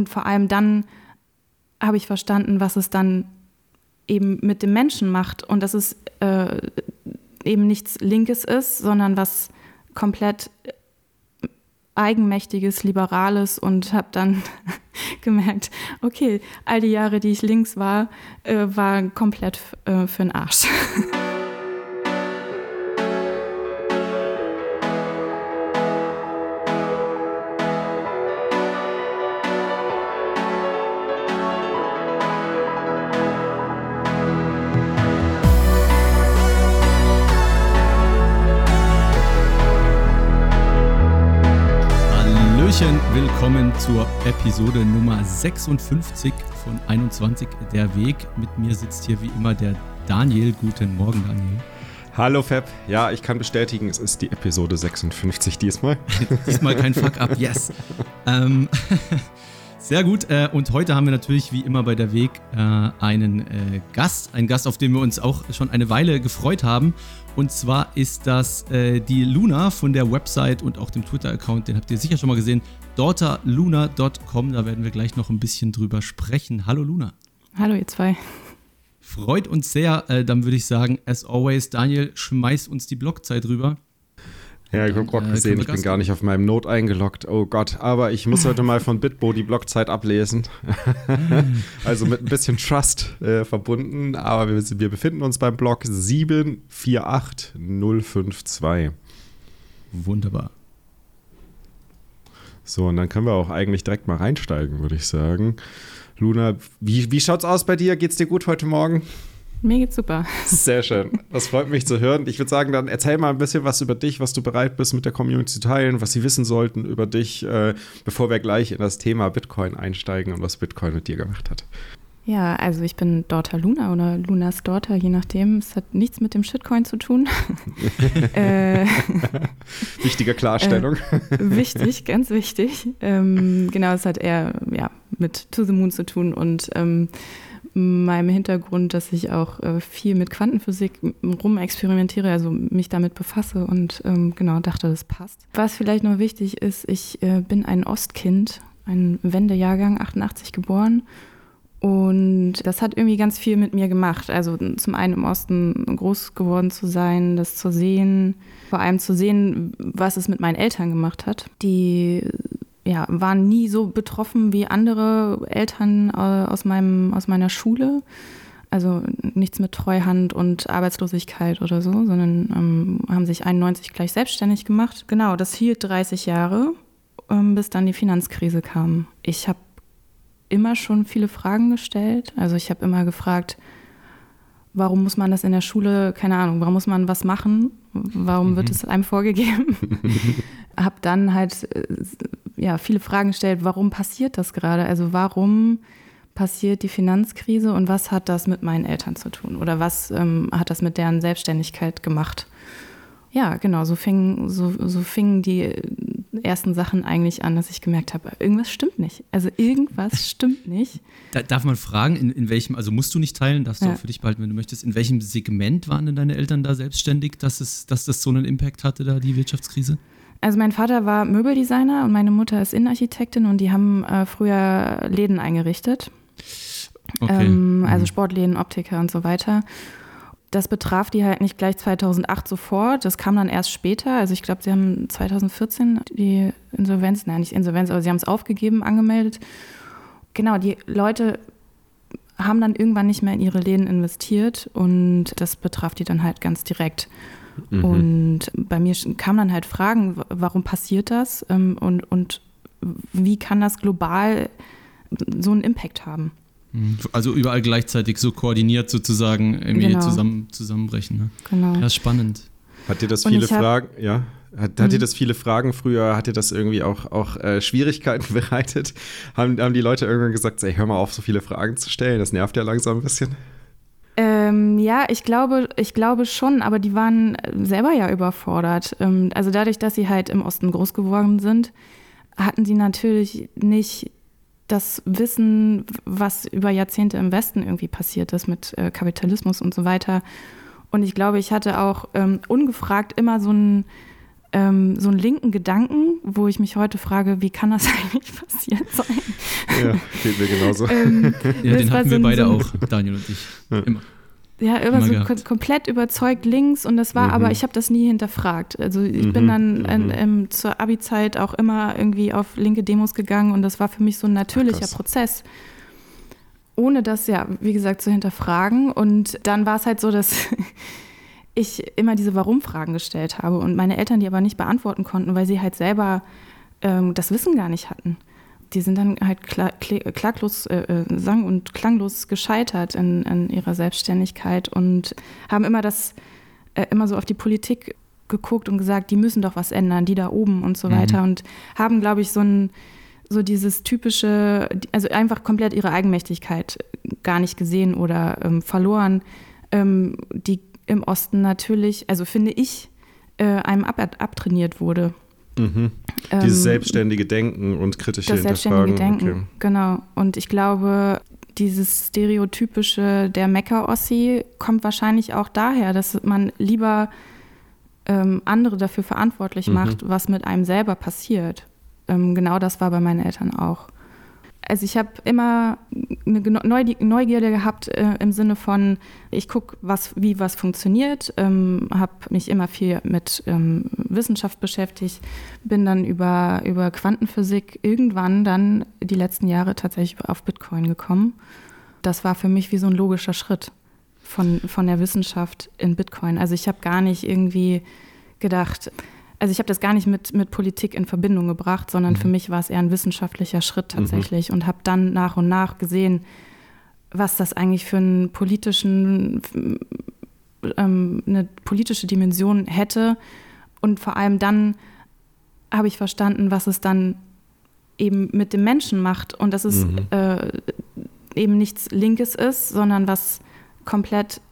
Und vor allem dann habe ich verstanden, was es dann eben mit dem Menschen macht und dass es äh, eben nichts Linkes ist, sondern was komplett eigenmächtiges, liberales und habe dann gemerkt, okay, all die Jahre, die ich links war, äh, waren komplett äh, für den Arsch. willkommen zur Episode Nummer 56 von 21 Der Weg. Mit mir sitzt hier wie immer der Daniel. Guten Morgen, Daniel. Hallo Fab. Ja, ich kann bestätigen, es ist die Episode 56 diesmal. diesmal kein Fuck-up, yes. ähm, sehr gut. Äh, und heute haben wir natürlich wie immer bei der Weg äh, einen äh, Gast. Einen Gast, auf den wir uns auch schon eine Weile gefreut haben. Und zwar ist das die Luna von der Website und auch dem Twitter-Account. Den habt ihr sicher schon mal gesehen daughterluna.com. Da werden wir gleich noch ein bisschen drüber sprechen. Hallo Luna. Hallo ihr zwei. Freut uns sehr. Dann würde ich sagen, as always, Daniel, schmeiß uns die Blockzeit rüber. Ja, ich habe gerade äh, gesehen, ich bin gar nicht auf meinem Note eingeloggt. Oh Gott, aber ich muss heute mal von Bitbo die Blockzeit ablesen. also mit ein bisschen Trust äh, verbunden, aber wir, wir, befinden uns beim Block 748052. Wunderbar. So, und dann können wir auch eigentlich direkt mal reinsteigen, würde ich sagen. Luna, wie, wie schaut's aus bei dir? Geht's dir gut heute Morgen? Mir geht's super. Sehr schön. Das freut mich zu hören. Ich würde sagen, dann erzähl mal ein bisschen was über dich, was du bereit bist, mit der Community zu teilen, was sie wissen sollten über dich, äh, bevor wir gleich in das Thema Bitcoin einsteigen und was Bitcoin mit dir gemacht hat. Ja, also ich bin Daughter Luna oder Lunas Daughter, je nachdem. Es hat nichts mit dem Shitcoin zu tun. äh, Wichtige Klarstellung. Äh, wichtig, ganz wichtig. Ähm, genau, es hat eher ja, mit To the Moon zu tun und ähm, meinem Hintergrund, dass ich auch äh, viel mit Quantenphysik rumexperimentiere, also mich damit befasse und ähm, genau dachte, das passt. Was vielleicht noch wichtig ist, ich äh, bin ein Ostkind, ein Wendejahrgang, 88 geboren und das hat irgendwie ganz viel mit mir gemacht. Also zum einen im Osten groß geworden zu sein, das zu sehen, vor allem zu sehen, was es mit meinen Eltern gemacht hat. Die ja, waren nie so betroffen wie andere Eltern äh, aus, meinem, aus meiner Schule. Also nichts mit Treuhand und Arbeitslosigkeit oder so, sondern ähm, haben sich 91 gleich selbstständig gemacht. Genau, das hielt 30 Jahre, ähm, bis dann die Finanzkrise kam. Ich habe immer schon viele Fragen gestellt. Also ich habe immer gefragt, warum muss man das in der Schule, keine Ahnung, warum muss man was machen? Warum wird mhm. es einem vorgegeben? habe dann halt äh, ja, viele Fragen gestellt, warum passiert das gerade? Also warum passiert die Finanzkrise und was hat das mit meinen Eltern zu tun? Oder was ähm, hat das mit deren Selbstständigkeit gemacht? Ja, genau, so fingen, so, so fingen die ersten Sachen eigentlich an, dass ich gemerkt habe, irgendwas stimmt nicht. Also irgendwas stimmt nicht. Da, darf man fragen, in, in welchem, also musst du nicht teilen, darfst du ja. auch für dich behalten, wenn du möchtest, in welchem Segment waren denn deine Eltern da selbstständig, dass, es, dass das so einen Impact hatte, da die Wirtschaftskrise? Also mein Vater war Möbeldesigner und meine Mutter ist Innenarchitektin und die haben äh, früher Läden eingerichtet. Okay. Ähm, also mhm. Sportläden, Optiker und so weiter das betraf die halt nicht gleich 2008 sofort. Das kam dann erst später. Also ich glaube, sie haben 2014 die Insolvenz, nein, nicht Insolvenz, aber sie haben es aufgegeben, angemeldet. Genau, die Leute haben dann irgendwann nicht mehr in ihre Läden investiert und das betraf die dann halt ganz direkt. Mhm. Und bei mir kamen dann halt Fragen, warum passiert das ähm, und, und wie kann das global so einen Impact haben? Also überall gleichzeitig so koordiniert sozusagen irgendwie genau. zusammen, zusammenbrechen. Ne? Genau. Ja, spannend. Hat dir das viele Fragen, ja? Hat, hat dir mhm. das viele Fragen früher, hat dir das irgendwie auch, auch äh, Schwierigkeiten bereitet? Haben, haben die Leute irgendwann gesagt, ey, hör mal auf, so viele Fragen zu stellen, das nervt ja langsam ein bisschen? Ähm, ja, ich glaube, ich glaube schon, aber die waren selber ja überfordert. Ähm, also dadurch, dass sie halt im Osten groß geworden sind, hatten sie natürlich nicht das Wissen, was über Jahrzehnte im Westen irgendwie passiert ist mit äh, Kapitalismus und so weiter. Und ich glaube, ich hatte auch ähm, ungefragt immer so ein, ähm, so einen linken Gedanken, wo ich mich heute frage, wie kann das eigentlich passiert sein? Ja, geht mir genauso. ähm, ja, den hatten so wir beide so auch, Daniel und ich. Immer. Ja, immer, so komplett überzeugt links und das war, mhm. aber ich habe das nie hinterfragt. Also ich mhm. bin dann mhm. in, zur Abi-Zeit auch immer irgendwie auf linke Demos gegangen und das war für mich so ein natürlicher Ach, Prozess. Ohne das ja, wie gesagt, zu hinterfragen. Und dann war es halt so, dass ich immer diese Warum-Fragen gestellt habe und meine Eltern die aber nicht beantworten konnten, weil sie halt selber ähm, das Wissen gar nicht hatten. Die sind dann halt klaglos, äh, äh, sang- und klanglos gescheitert in, in, ihrer Selbstständigkeit und haben immer das, äh, immer so auf die Politik geguckt und gesagt, die müssen doch was ändern, die da oben und so mhm. weiter und haben, glaube ich, so ein so dieses typische, also einfach komplett ihre Eigenmächtigkeit gar nicht gesehen oder ähm, verloren. Ähm, die im Osten natürlich, also finde ich, äh, einem ab, abtrainiert wurde. Mhm. Ähm, Dieses selbstständige Denken und kritische das Hinterfragen. Selbstständige Denken, okay. genau. Und ich glaube, dieses stereotypische der Mecker-Ossi kommt wahrscheinlich auch daher, dass man lieber ähm, andere dafür verantwortlich mhm. macht, was mit einem selber passiert. Ähm, genau das war bei meinen Eltern auch also ich habe immer eine Neugierde gehabt äh, im Sinne von, ich gucke, was, wie was funktioniert, ähm, habe mich immer viel mit ähm, Wissenschaft beschäftigt, bin dann über, über Quantenphysik irgendwann dann die letzten Jahre tatsächlich auf Bitcoin gekommen. Das war für mich wie so ein logischer Schritt von, von der Wissenschaft in Bitcoin. Also ich habe gar nicht irgendwie gedacht, also ich habe das gar nicht mit, mit Politik in Verbindung gebracht, sondern mhm. für mich war es eher ein wissenschaftlicher Schritt mhm. tatsächlich mhm. und habe dann nach und nach gesehen, was das eigentlich für einen politischen, ähm, eine politische Dimension hätte. Und vor allem dann habe ich verstanden, was es dann eben mit dem Menschen macht und dass es mhm. äh, eben nichts Linkes ist, sondern was komplett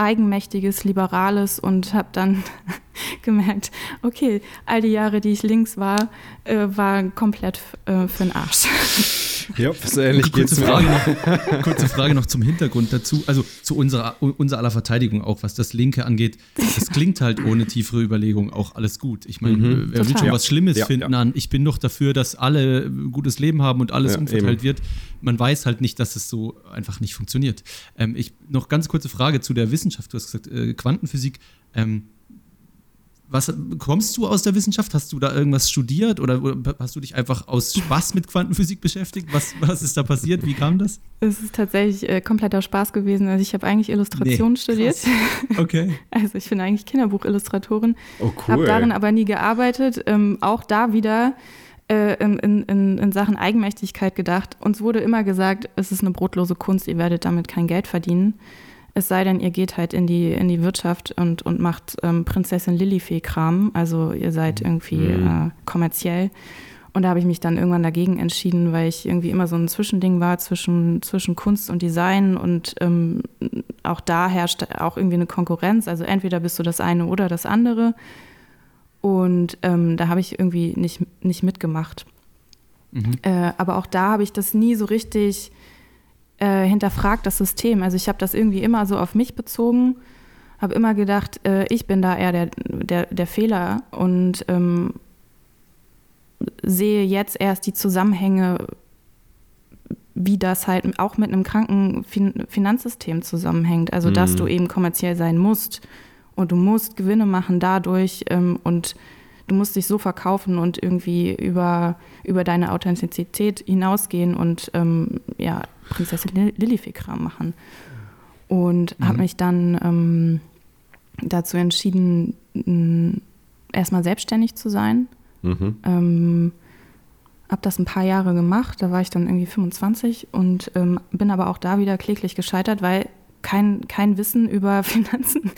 eigenmächtiges, liberales und habe dann gemerkt, okay, all die Jahre, die ich links war, äh, waren komplett äh, für den Arsch. Ja, so ähnlich kurze geht's Frage noch, Kurze Frage noch zum Hintergrund dazu, also zu unserer, unserer aller Verteidigung auch, was das Linke angeht. Das klingt halt ohne tiefere Überlegung auch alles gut. Ich meine, mhm, wer will schon was Schlimmes ja, finden ja. an, ich bin doch dafür, dass alle ein gutes Leben haben und alles ja, umverteilt eben. wird. Man weiß halt nicht, dass es so einfach nicht funktioniert. Ähm, ich, noch ganz kurze Frage zu der Wissenschaft. Du hast gesagt, äh, Quantenphysik. Ähm, was kommst du aus der Wissenschaft? Hast du da irgendwas studiert oder, hast du dich einfach aus Spaß mit Quantenphysik beschäftigt? Was, was ist da passiert? Wie kam das? Es ist tatsächlich äh, kompletter Spaß gewesen. Also ich habe eigentlich Illustration nee, studiert. Okay. Also ich bin eigentlich Kinderbuchillustratorin. Oh cool. Habe darin aber nie gearbeitet. Ähm, auch da wieder äh, in, in, in Sachen Eigenmächtigkeit gedacht. Uns wurde immer gesagt, es ist eine brotlose Kunst, ihr werdet damit kein Geld verdienen. Es sei denn, ihr geht halt in die, in die Wirtschaft und, und macht ähm, Prinzessin Lilifee-Kram. Also ihr seid mhm. irgendwie mhm. äh, kommerziell. Und da habe ich mich dann irgendwann dagegen entschieden, weil ich irgendwie immer so ein Zwischending war zwischen, zwischen Kunst und Design. Und ähm, auch da herrscht auch irgendwie eine Konkurrenz. Also entweder bist du das eine oder das andere. Und ähm, da habe ich irgendwie nicht, nicht mitgemacht. Mhm. Äh, aber auch da habe ich das nie so richtig äh, hinterfragt das System. Also ich habe das irgendwie immer so auf mich bezogen, habe immer gedacht, äh, ich bin da eher der, der, der Fehler und ähm, sehe jetzt erst die Zusammenhänge, wie das halt auch mit einem kranken fin Finanzsystem zusammenhängt. Also dass du mhm. eben kommerziell sein musst und du musst Gewinne machen dadurch ähm, und du musst dich so verkaufen und irgendwie über, über deine Authentizität hinausgehen und ähm, ja, Prinzessin Lillifee-Kram machen. Und mhm. habe mich dann ähm, dazu entschieden, erstmal selbstständig zu sein. Mhm. Ähm, habe das ein paar Jahre gemacht, da war ich dann irgendwie 25 und ähm, bin aber auch da wieder kläglich gescheitert, weil kein, kein Wissen über Finanzen.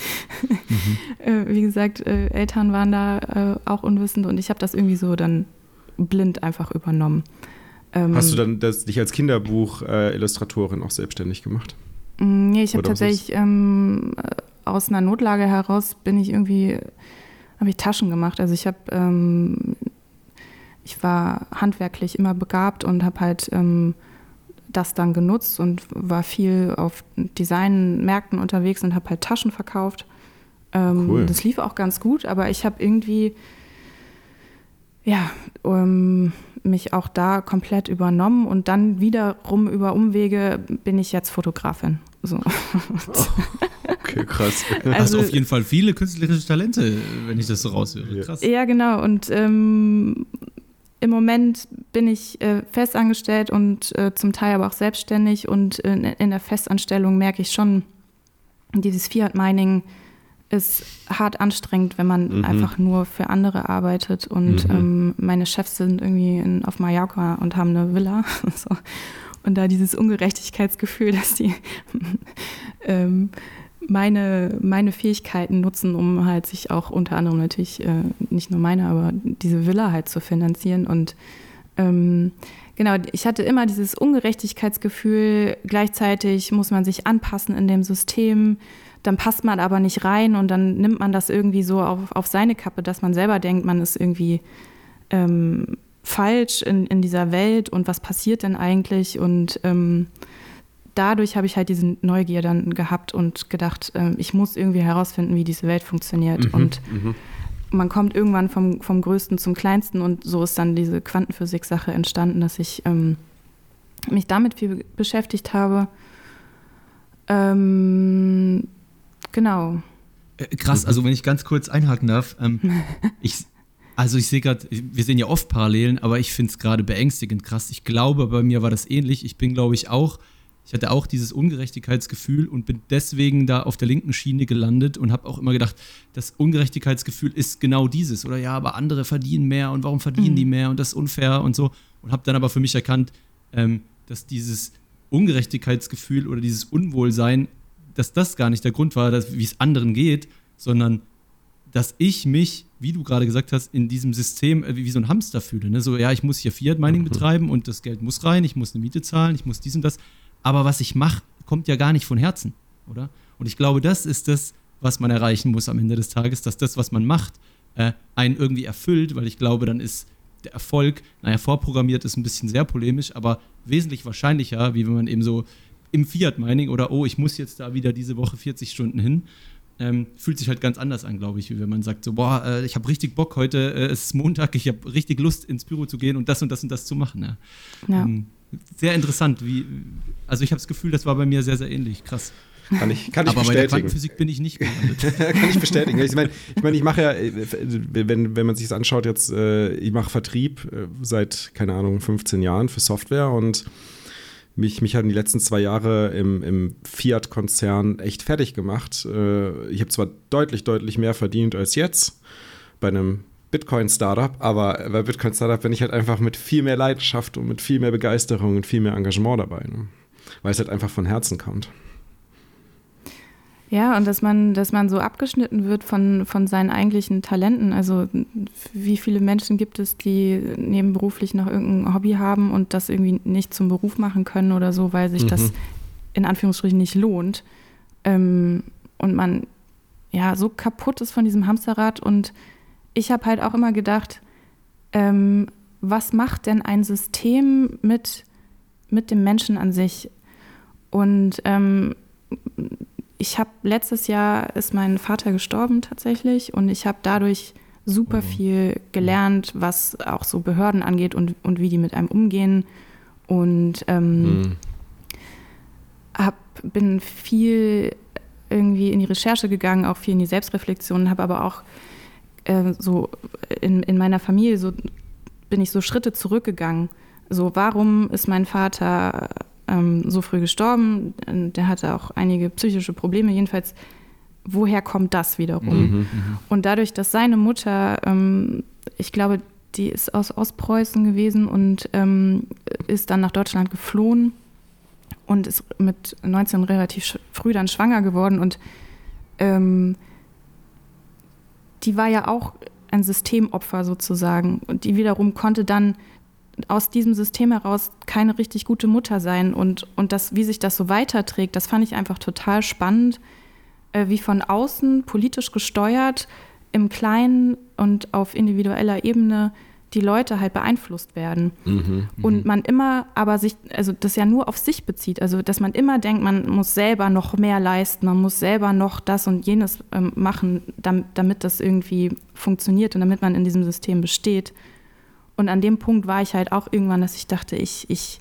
Mhm. äh, wie gesagt, äh, Eltern waren da äh, auch unwissend und ich habe das irgendwie so dann blind einfach übernommen. Ähm, Hast du dann das, dich als Kinderbuch-Illustratorin äh, auch selbstständig gemacht? Mm, nee, ich habe tatsächlich ähm, aus einer Notlage heraus bin ich irgendwie, habe ich Taschen gemacht. Also ich habe, ähm, ich war handwerklich immer begabt und habe halt ähm, das dann genutzt und war viel auf Designmärkten unterwegs und habe halt Taschen verkauft. Ähm, cool. Das lief auch ganz gut, aber ich habe irgendwie, ja, um, mich auch da komplett übernommen und dann wiederum über Umwege bin ich jetzt Fotografin. So. okay, krass. Also, Hast auf jeden Fall viele künstlerische Talente, wenn ich das so raushöre. Krass. Ja, genau. Und ähm, im Moment bin ich äh, festangestellt und äh, zum Teil aber auch selbstständig und in, in der Festanstellung merke ich schon, dieses Fiat Mining ist hart anstrengend, wenn man mhm. einfach nur für andere arbeitet. Und mhm. ähm, meine Chefs sind irgendwie in, auf Mallorca und haben eine Villa. so. Und da dieses Ungerechtigkeitsgefühl, dass die ähm, meine, meine Fähigkeiten nutzen, um halt sich auch unter anderem natürlich, äh, nicht nur meine, aber diese Villa halt zu finanzieren. Und ähm, genau, ich hatte immer dieses Ungerechtigkeitsgefühl, gleichzeitig muss man sich anpassen in dem System dann passt man aber nicht rein und dann nimmt man das irgendwie so auf, auf seine Kappe, dass man selber denkt, man ist irgendwie ähm, falsch in, in dieser Welt und was passiert denn eigentlich und ähm, dadurch habe ich halt diese Neugier dann gehabt und gedacht, äh, ich muss irgendwie herausfinden, wie diese Welt funktioniert mhm, und mhm. man kommt irgendwann vom, vom Größten zum Kleinsten und so ist dann diese Quantenphysik-Sache entstanden, dass ich ähm, mich damit viel beschäftigt habe. Ähm, Genau. Äh, krass, also wenn ich ganz kurz einhaken darf, ähm, ich, also ich sehe gerade, wir sehen ja oft Parallelen, aber ich finde es gerade beängstigend krass. Ich glaube, bei mir war das ähnlich. Ich bin, glaube ich, auch, ich hatte auch dieses Ungerechtigkeitsgefühl und bin deswegen da auf der linken Schiene gelandet und habe auch immer gedacht, das Ungerechtigkeitsgefühl ist genau dieses. Oder ja, aber andere verdienen mehr und warum verdienen mhm. die mehr und das ist unfair und so. Und habe dann aber für mich erkannt, ähm, dass dieses Ungerechtigkeitsgefühl oder dieses Unwohlsein dass das gar nicht der Grund war, wie es anderen geht, sondern dass ich mich, wie du gerade gesagt hast, in diesem System äh, wie, wie, so ein Hamster fühle. Ne? So, ja, ich muss hier Fiat Mining mhm. betreiben und das Geld muss rein, ich muss eine Miete zahlen, ich muss dies und das. Aber was ich mache, kommt ja gar nicht von Herzen, oder? Und ich glaube, das ist das, was man erreichen muss am Ende des Tages, dass das, was man macht, äh, einen irgendwie erfüllt, weil ich glaube, dann ist der Erfolg, naja, vorprogrammiert ist ein bisschen sehr polemisch, aber wesentlich wahrscheinlicher, wie wenn man eben so im Fiat-Mining oder oh, ich muss jetzt da wieder diese Woche 40 Stunden hin, ähm, fühlt sich halt ganz anders an, glaube ich, wie wenn man sagt, so, boah, äh, ich habe richtig Bock heute, äh, es ist Montag, ich habe richtig Lust ins Büro zu gehen und das und das und das zu machen. Ja. ja. Ähm, sehr interessant, wie, also ich habe das Gefühl, das war bei mir sehr, sehr ähnlich, krass. Kann ich, kann ich Aber bestätigen. bei der Quantenphysik bin ich nicht gelandet. kann ich bestätigen. Ich meine, ich, mein, ich mache ja, äh, wenn, wenn man sich das anschaut, jetzt, äh, ich mache Vertrieb äh, seit, keine Ahnung, 15 Jahren für Software und mich, mich haben die letzten zwei Jahre im, im Fiat-Konzern echt fertig gemacht. Äh, ich habe zwar deutlich, deutlich mehr verdient als jetzt bei einem Bitcoin-Startup, aber bei Bitcoin-Startup bin ich halt einfach mit viel mehr Leidenschaft und mit viel mehr Begeisterung und viel mehr Engagement dabei, ne? weil es halt einfach von Herzen kommt. Ja, und dass man, dass man so abgeschnitten wird von, von seinen eigentlichen Talenten. Also wie viele Menschen gibt es, die nebenberuflich noch irgendein Hobby haben und das irgendwie nicht zum Beruf machen können oder so, weil sich mhm. das in Anführungsstrichen nicht lohnt. Ähm, und man ja so kaputt ist von diesem Hamsterrad. Und ich habe halt auch immer gedacht, ähm, was macht denn ein System mit, mit dem Menschen an sich? Und ähm, ich habe letztes Jahr ist mein Vater gestorben tatsächlich und ich habe dadurch super mhm. viel gelernt, was auch so Behörden angeht und, und wie die mit einem umgehen. Und ähm, mhm. hab, bin viel irgendwie in die Recherche gegangen, auch viel in die Selbstreflexion, habe aber auch äh, so in, in meiner Familie so bin ich so Schritte zurückgegangen. So, warum ist mein Vater ähm, so früh gestorben. Der hatte auch einige psychische Probleme. Jedenfalls, woher kommt das wiederum? Mhm, mhm, und dadurch, dass seine Mutter, ähm, ich glaube, die ist aus Ostpreußen gewesen und ähm, ist dann nach Deutschland geflohen und ist mit 19 relativ früh dann schwanger geworden. Und ähm, die war ja auch ein Systemopfer sozusagen. Und die wiederum konnte dann aus diesem System heraus keine richtig gute Mutter sein. Und, und das, wie sich das so weiterträgt, das fand ich einfach total spannend, äh, wie von außen politisch gesteuert, im Kleinen und auf individueller Ebene die Leute halt beeinflusst werden. Mhm, und mhm. man immer aber sich, also das ja nur auf sich bezieht, also dass man immer denkt, man muss selber noch mehr leisten, man muss selber noch das und jenes ähm, machen, damit, damit das irgendwie funktioniert und damit man in diesem System besteht. Und an dem Punkt war ich halt auch irgendwann, dass ich dachte, ich, ich,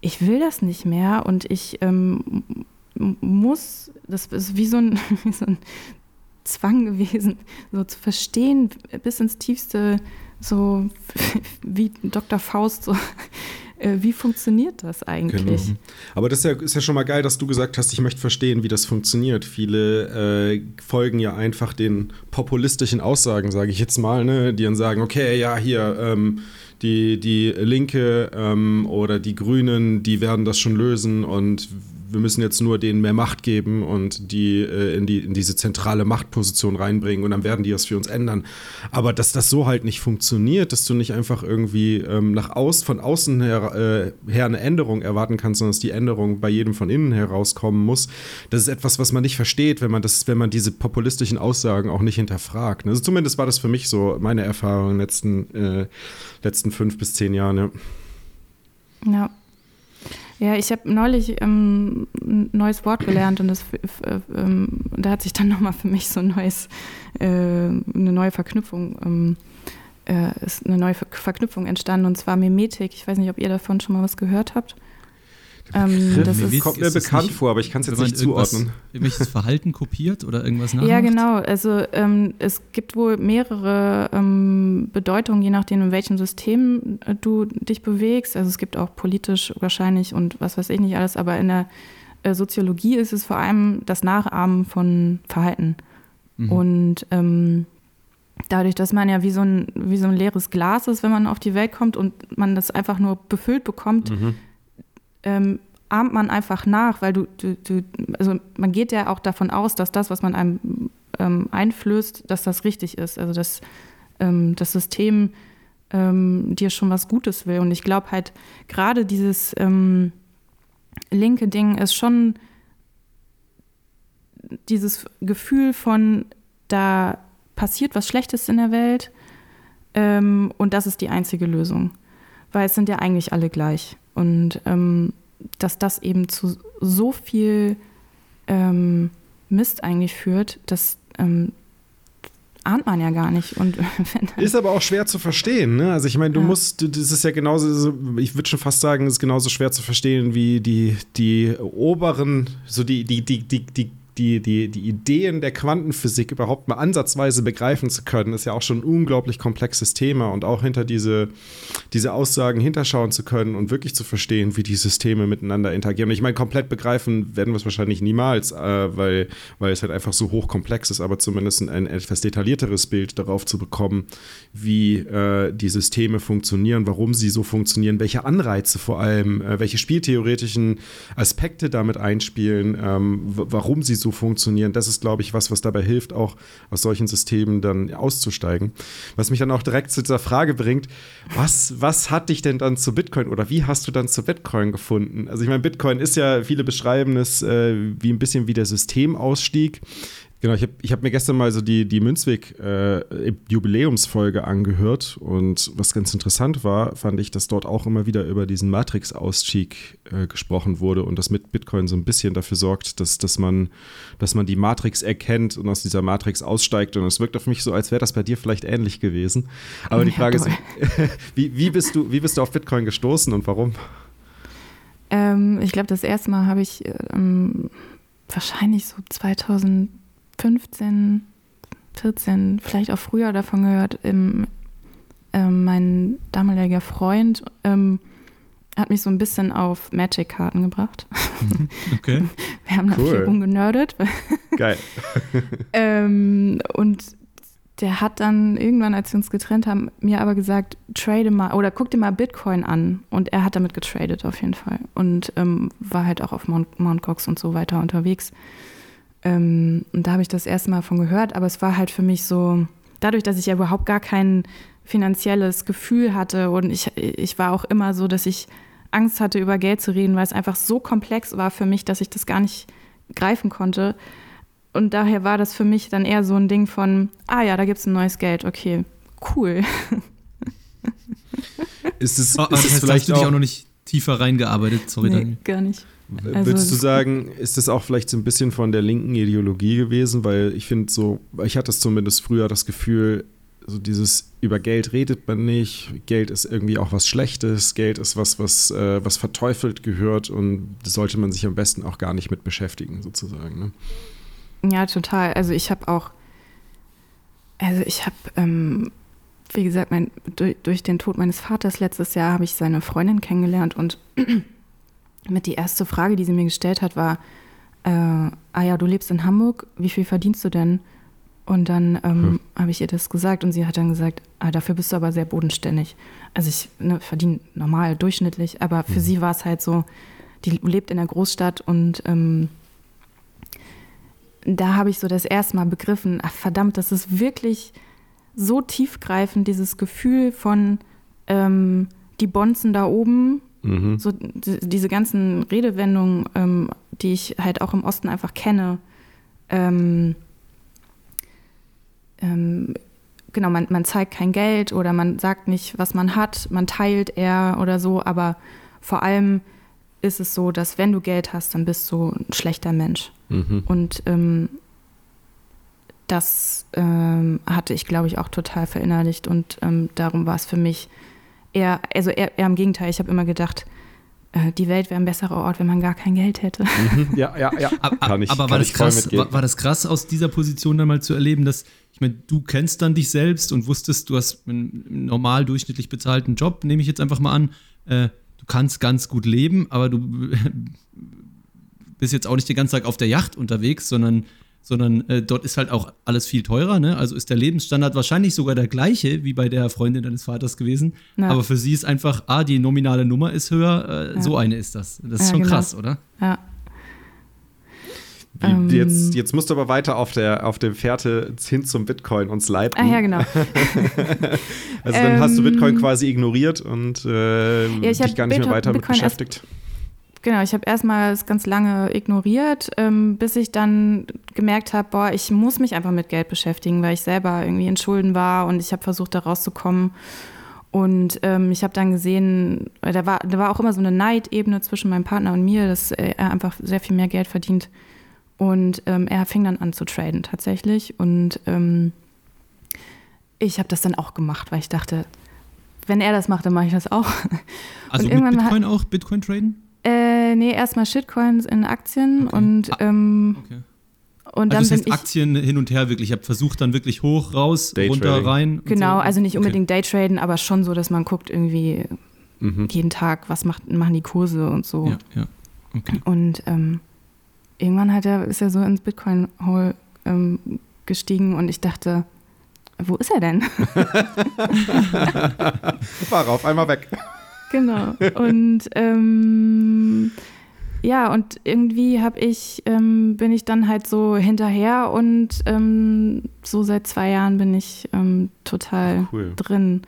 ich will das nicht mehr. Und ich ähm, muss, das ist wie so, ein, wie so ein Zwang gewesen, so zu verstehen, bis ins tiefste so wie Dr. Faust, so, äh, wie funktioniert das eigentlich? Genau. Aber das ist ja, ist ja, schon mal geil, dass du gesagt hast, ich möchte verstehen, wie das funktioniert. Viele äh, folgen ja einfach den populistischen Aussagen, sage ich jetzt mal, ne? die dann sagen, okay, ja, hier, ähm, die, die Linke ähm, oder die Grünen, die werden das schon lösen und wir müssen jetzt nur denen mehr Macht geben und die, äh, in, die in diese zentrale Machtposition reinbringen und dann werden die das für uns ändern. Aber dass das so halt nicht funktioniert, dass du nicht einfach irgendwie ähm, nach aus, von außen her, äh, her eine Änderung erwarten kannst, sondern dass die Änderung bei jedem von innen herauskommen muss, das ist etwas, was man nicht versteht, wenn man das, wenn man diese populistischen Aussagen auch nicht hinterfragt. Also zumindest war das für mich so meine Erfahrung in den letzten, äh, letzten fünf bis zehn Jahren. Ja. ja. Ja, ich habe neulich ähm, ein neues Wort gelernt und das, ähm, da hat sich dann nochmal für mich so ein neues, äh, eine neue Verknüpfung, ähm, äh, ist eine neue Verknüpfung entstanden und zwar Mimetik. Ich weiß nicht, ob ihr davon schon mal was gehört habt. Ähm, das ist, kommt mir bekannt nicht, vor, aber ich kann es jetzt nicht zuordnen. Irgendwelches Verhalten kopiert oder irgendwas nachmacht? Ja, genau. Also ähm, es gibt wohl mehrere ähm, Bedeutungen, je nachdem, in welchem System äh, du dich bewegst. Also es gibt auch politisch wahrscheinlich und was weiß ich nicht alles, aber in der äh, Soziologie ist es vor allem das Nachahmen von Verhalten. Mhm. Und ähm, dadurch, dass man ja wie so, ein, wie so ein leeres Glas ist, wenn man auf die Welt kommt und man das einfach nur befüllt bekommt, mhm ähm, ahmt man einfach nach, weil du, du, du, also man geht ja auch davon aus, dass das, was man einem ähm, einflößt, dass das richtig ist. Also dass ähm, das System ähm, dir schon was Gutes will. Und ich glaube halt, gerade dieses ähm, linke Ding ist schon dieses Gefühl von, da passiert was Schlechtes in der Welt ähm, und das ist die einzige Lösung. Weil es sind ja eigentlich alle gleich. Und ähm, dass das eben zu so viel ähm, Mist eigentlich führt, das ähm, ahnt man ja gar nicht. Und ist aber auch schwer zu verstehen. Ne? Also ich meine, du ja. musst, das ist ja genauso, ich würde schon fast sagen, es ist genauso schwer zu verstehen wie die, die oberen, so die, die, die, die, die die, die, die Ideen der Quantenphysik überhaupt mal ansatzweise begreifen zu können, ist ja auch schon ein unglaublich komplexes Thema und auch hinter diese, diese Aussagen hinterschauen zu können und wirklich zu verstehen, wie die Systeme miteinander interagieren. Ich meine, komplett begreifen werden wir es wahrscheinlich niemals, äh, weil, weil es halt einfach so hochkomplex ist, aber zumindest ein, ein etwas detaillierteres Bild darauf zu bekommen, wie äh, die Systeme funktionieren, warum sie so funktionieren, welche Anreize vor allem, äh, welche spieltheoretischen Aspekte damit einspielen, ähm, warum sie so so funktionieren. Das ist, glaube ich, was, was dabei hilft, auch aus solchen Systemen dann auszusteigen. Was mich dann auch direkt zu dieser Frage bringt, was, was hat dich denn dann zu Bitcoin oder wie hast du dann zu Bitcoin gefunden? Also ich meine, Bitcoin ist ja, viele beschreiben es äh, wie ein bisschen wie der Systemausstieg. Genau, ich habe ich hab mir gestern mal so die, die Münzweg-Jubiläumsfolge äh, angehört und was ganz interessant war, fand ich, dass dort auch immer wieder über diesen Matrix-Ausstieg äh, gesprochen wurde und das mit Bitcoin so ein bisschen dafür sorgt, dass, dass, man, dass man die Matrix erkennt und aus dieser Matrix aussteigt und es wirkt auf mich so, als wäre das bei dir vielleicht ähnlich gewesen. Aber die Frage ja, ist, wie, wie, bist du, wie bist du auf Bitcoin gestoßen und warum? Ähm, ich glaube, das erste Mal habe ich ähm, wahrscheinlich so 2000 15, 14, vielleicht auch früher davon gehört. Im, ähm, mein damaliger Freund ähm, hat mich so ein bisschen auf Magic-Karten gebracht. Okay. Wir haben da cool. viel rumgenördet. Geil. ähm, und der hat dann irgendwann, als wir uns getrennt haben, mir aber gesagt, trade mal oder guck dir mal Bitcoin an. Und er hat damit getradet auf jeden Fall. Und ähm, war halt auch auf Mount, Mount Cox und so weiter unterwegs. Ähm, und da habe ich das erste Mal von gehört, aber es war halt für mich so, dadurch, dass ich ja überhaupt gar kein finanzielles Gefühl hatte und ich, ich war auch immer so, dass ich Angst hatte, über Geld zu reden, weil es einfach so komplex war für mich, dass ich das gar nicht greifen konnte. Und daher war das für mich dann eher so ein Ding von, ah ja, da gibt es ein neues Geld, okay, cool. Ist es, oh, ist es vielleicht auch, auch noch nicht tiefer reingearbeitet? Sorry, nee, Daniel. gar nicht. Also, Würdest du sagen, ist das auch vielleicht so ein bisschen von der linken Ideologie gewesen? Weil ich finde so, ich hatte es zumindest früher das Gefühl, so dieses über Geld redet man nicht, Geld ist irgendwie auch was Schlechtes, Geld ist was, was, äh, was verteufelt gehört und das sollte man sich am besten auch gar nicht mit beschäftigen, sozusagen. Ne? Ja, total. Also ich habe auch, also ich habe, ähm, wie gesagt, mein, durch, durch, den Tod meines Vaters letztes Jahr habe ich seine Freundin kennengelernt und mit die erste Frage, die sie mir gestellt hat, war, äh, ah ja, du lebst in Hamburg, wie viel verdienst du denn? Und dann ähm, hm. habe ich ihr das gesagt und sie hat dann gesagt, ah, dafür bist du aber sehr bodenständig. Also ich ne, verdiene normal, durchschnittlich, aber für hm. sie war es halt so, die lebt in der Großstadt und ähm, da habe ich so das erste Mal begriffen, ach verdammt, das ist wirklich so tiefgreifend, dieses Gefühl von ähm, die Bonzen da oben, mhm. so diese ganzen Redewendungen, ähm, die ich halt auch im Osten einfach kenne. Ähm, ähm, genau, man, man zeigt kein Geld oder man sagt nicht, was man hat, man teilt eher oder so, aber vor allem ist es so, dass wenn du Geld hast, dann bist du ein schlechter Mensch. Mhm. Und ähm, das ähm, hatte ich, glaube ich, auch total verinnerlicht und ähm, darum war es für mich eher, also eher, eher im Gegenteil, ich habe immer gedacht, äh, die Welt wäre ein besserer Ort, wenn man gar kein Geld hätte. Mhm. Ja, ja, ja. Kann ich, aber kann war, das krass, war, war, das krass, aus dieser Position dann mal zu erleben, dass, ich meine, du kennst dann dich selbst und wusstest, du hast einen normal durchschnittlich bezahlten Job, nehme ich jetzt einfach mal an. Äh, du kannst ganz gut leben, aber du bist jetzt auch nicht den ganzen Tag auf der Yacht unterwegs, sondern sondern äh, dort ist halt auch alles viel teurer. Ne? Also ist der Lebensstandard wahrscheinlich sogar der gleiche wie bei der Freundin deines Vaters gewesen. Ja. Aber für sie ist einfach, ah, die nominale Nummer ist höher, äh, ja. so eine ist das. Das ist ja, schon genau. krass, oder? Ja. Wie, ähm, jetzt, jetzt musst du aber weiter auf der, auf dem Fährte hin zum Bitcoin uns leiten. Ah ja, genau. also dann ähm, hast du Bitcoin quasi ignoriert und äh, dich gar nicht Bitcoin, mehr weiter mit beschäftigt. Genau, ich habe erstmal es ganz lange ignoriert, ähm, bis ich dann gemerkt habe, boah, ich muss mich einfach mit Geld beschäftigen, weil ich selber irgendwie in Schulden war und ich habe versucht, da rauszukommen. Und ähm, ich habe dann gesehen, da war, da war auch immer so eine Neidebene zwischen meinem Partner und mir, dass er einfach sehr viel mehr Geld verdient. Und ähm, er fing dann an zu traden tatsächlich. Und ähm, ich habe das dann auch gemacht, weil ich dachte, wenn er das macht, dann mache ich das auch. Also mit Bitcoin auch, Bitcoin traden? Äh, nee, erstmal Shitcoins in Aktien okay. und ah, ähm, okay. Und dann also das heißt Aktien hin und her wirklich. Ich habe versucht dann wirklich hoch, raus, runter, rein. Genau, so. also nicht unbedingt okay. Daytraden, aber schon so, dass man guckt irgendwie mhm. jeden Tag, was macht, machen die Kurse und so. Ja, ja. Okay. Und ähm, irgendwann hat er, ist er so ins Bitcoin-Hole ähm, gestiegen und ich dachte, wo ist er denn? War auf einmal weg. Genau. Und ähm, ja, und irgendwie habe ich, ähm, bin ich dann halt so hinterher und ähm, so seit zwei Jahren bin ich ähm, total cool. drin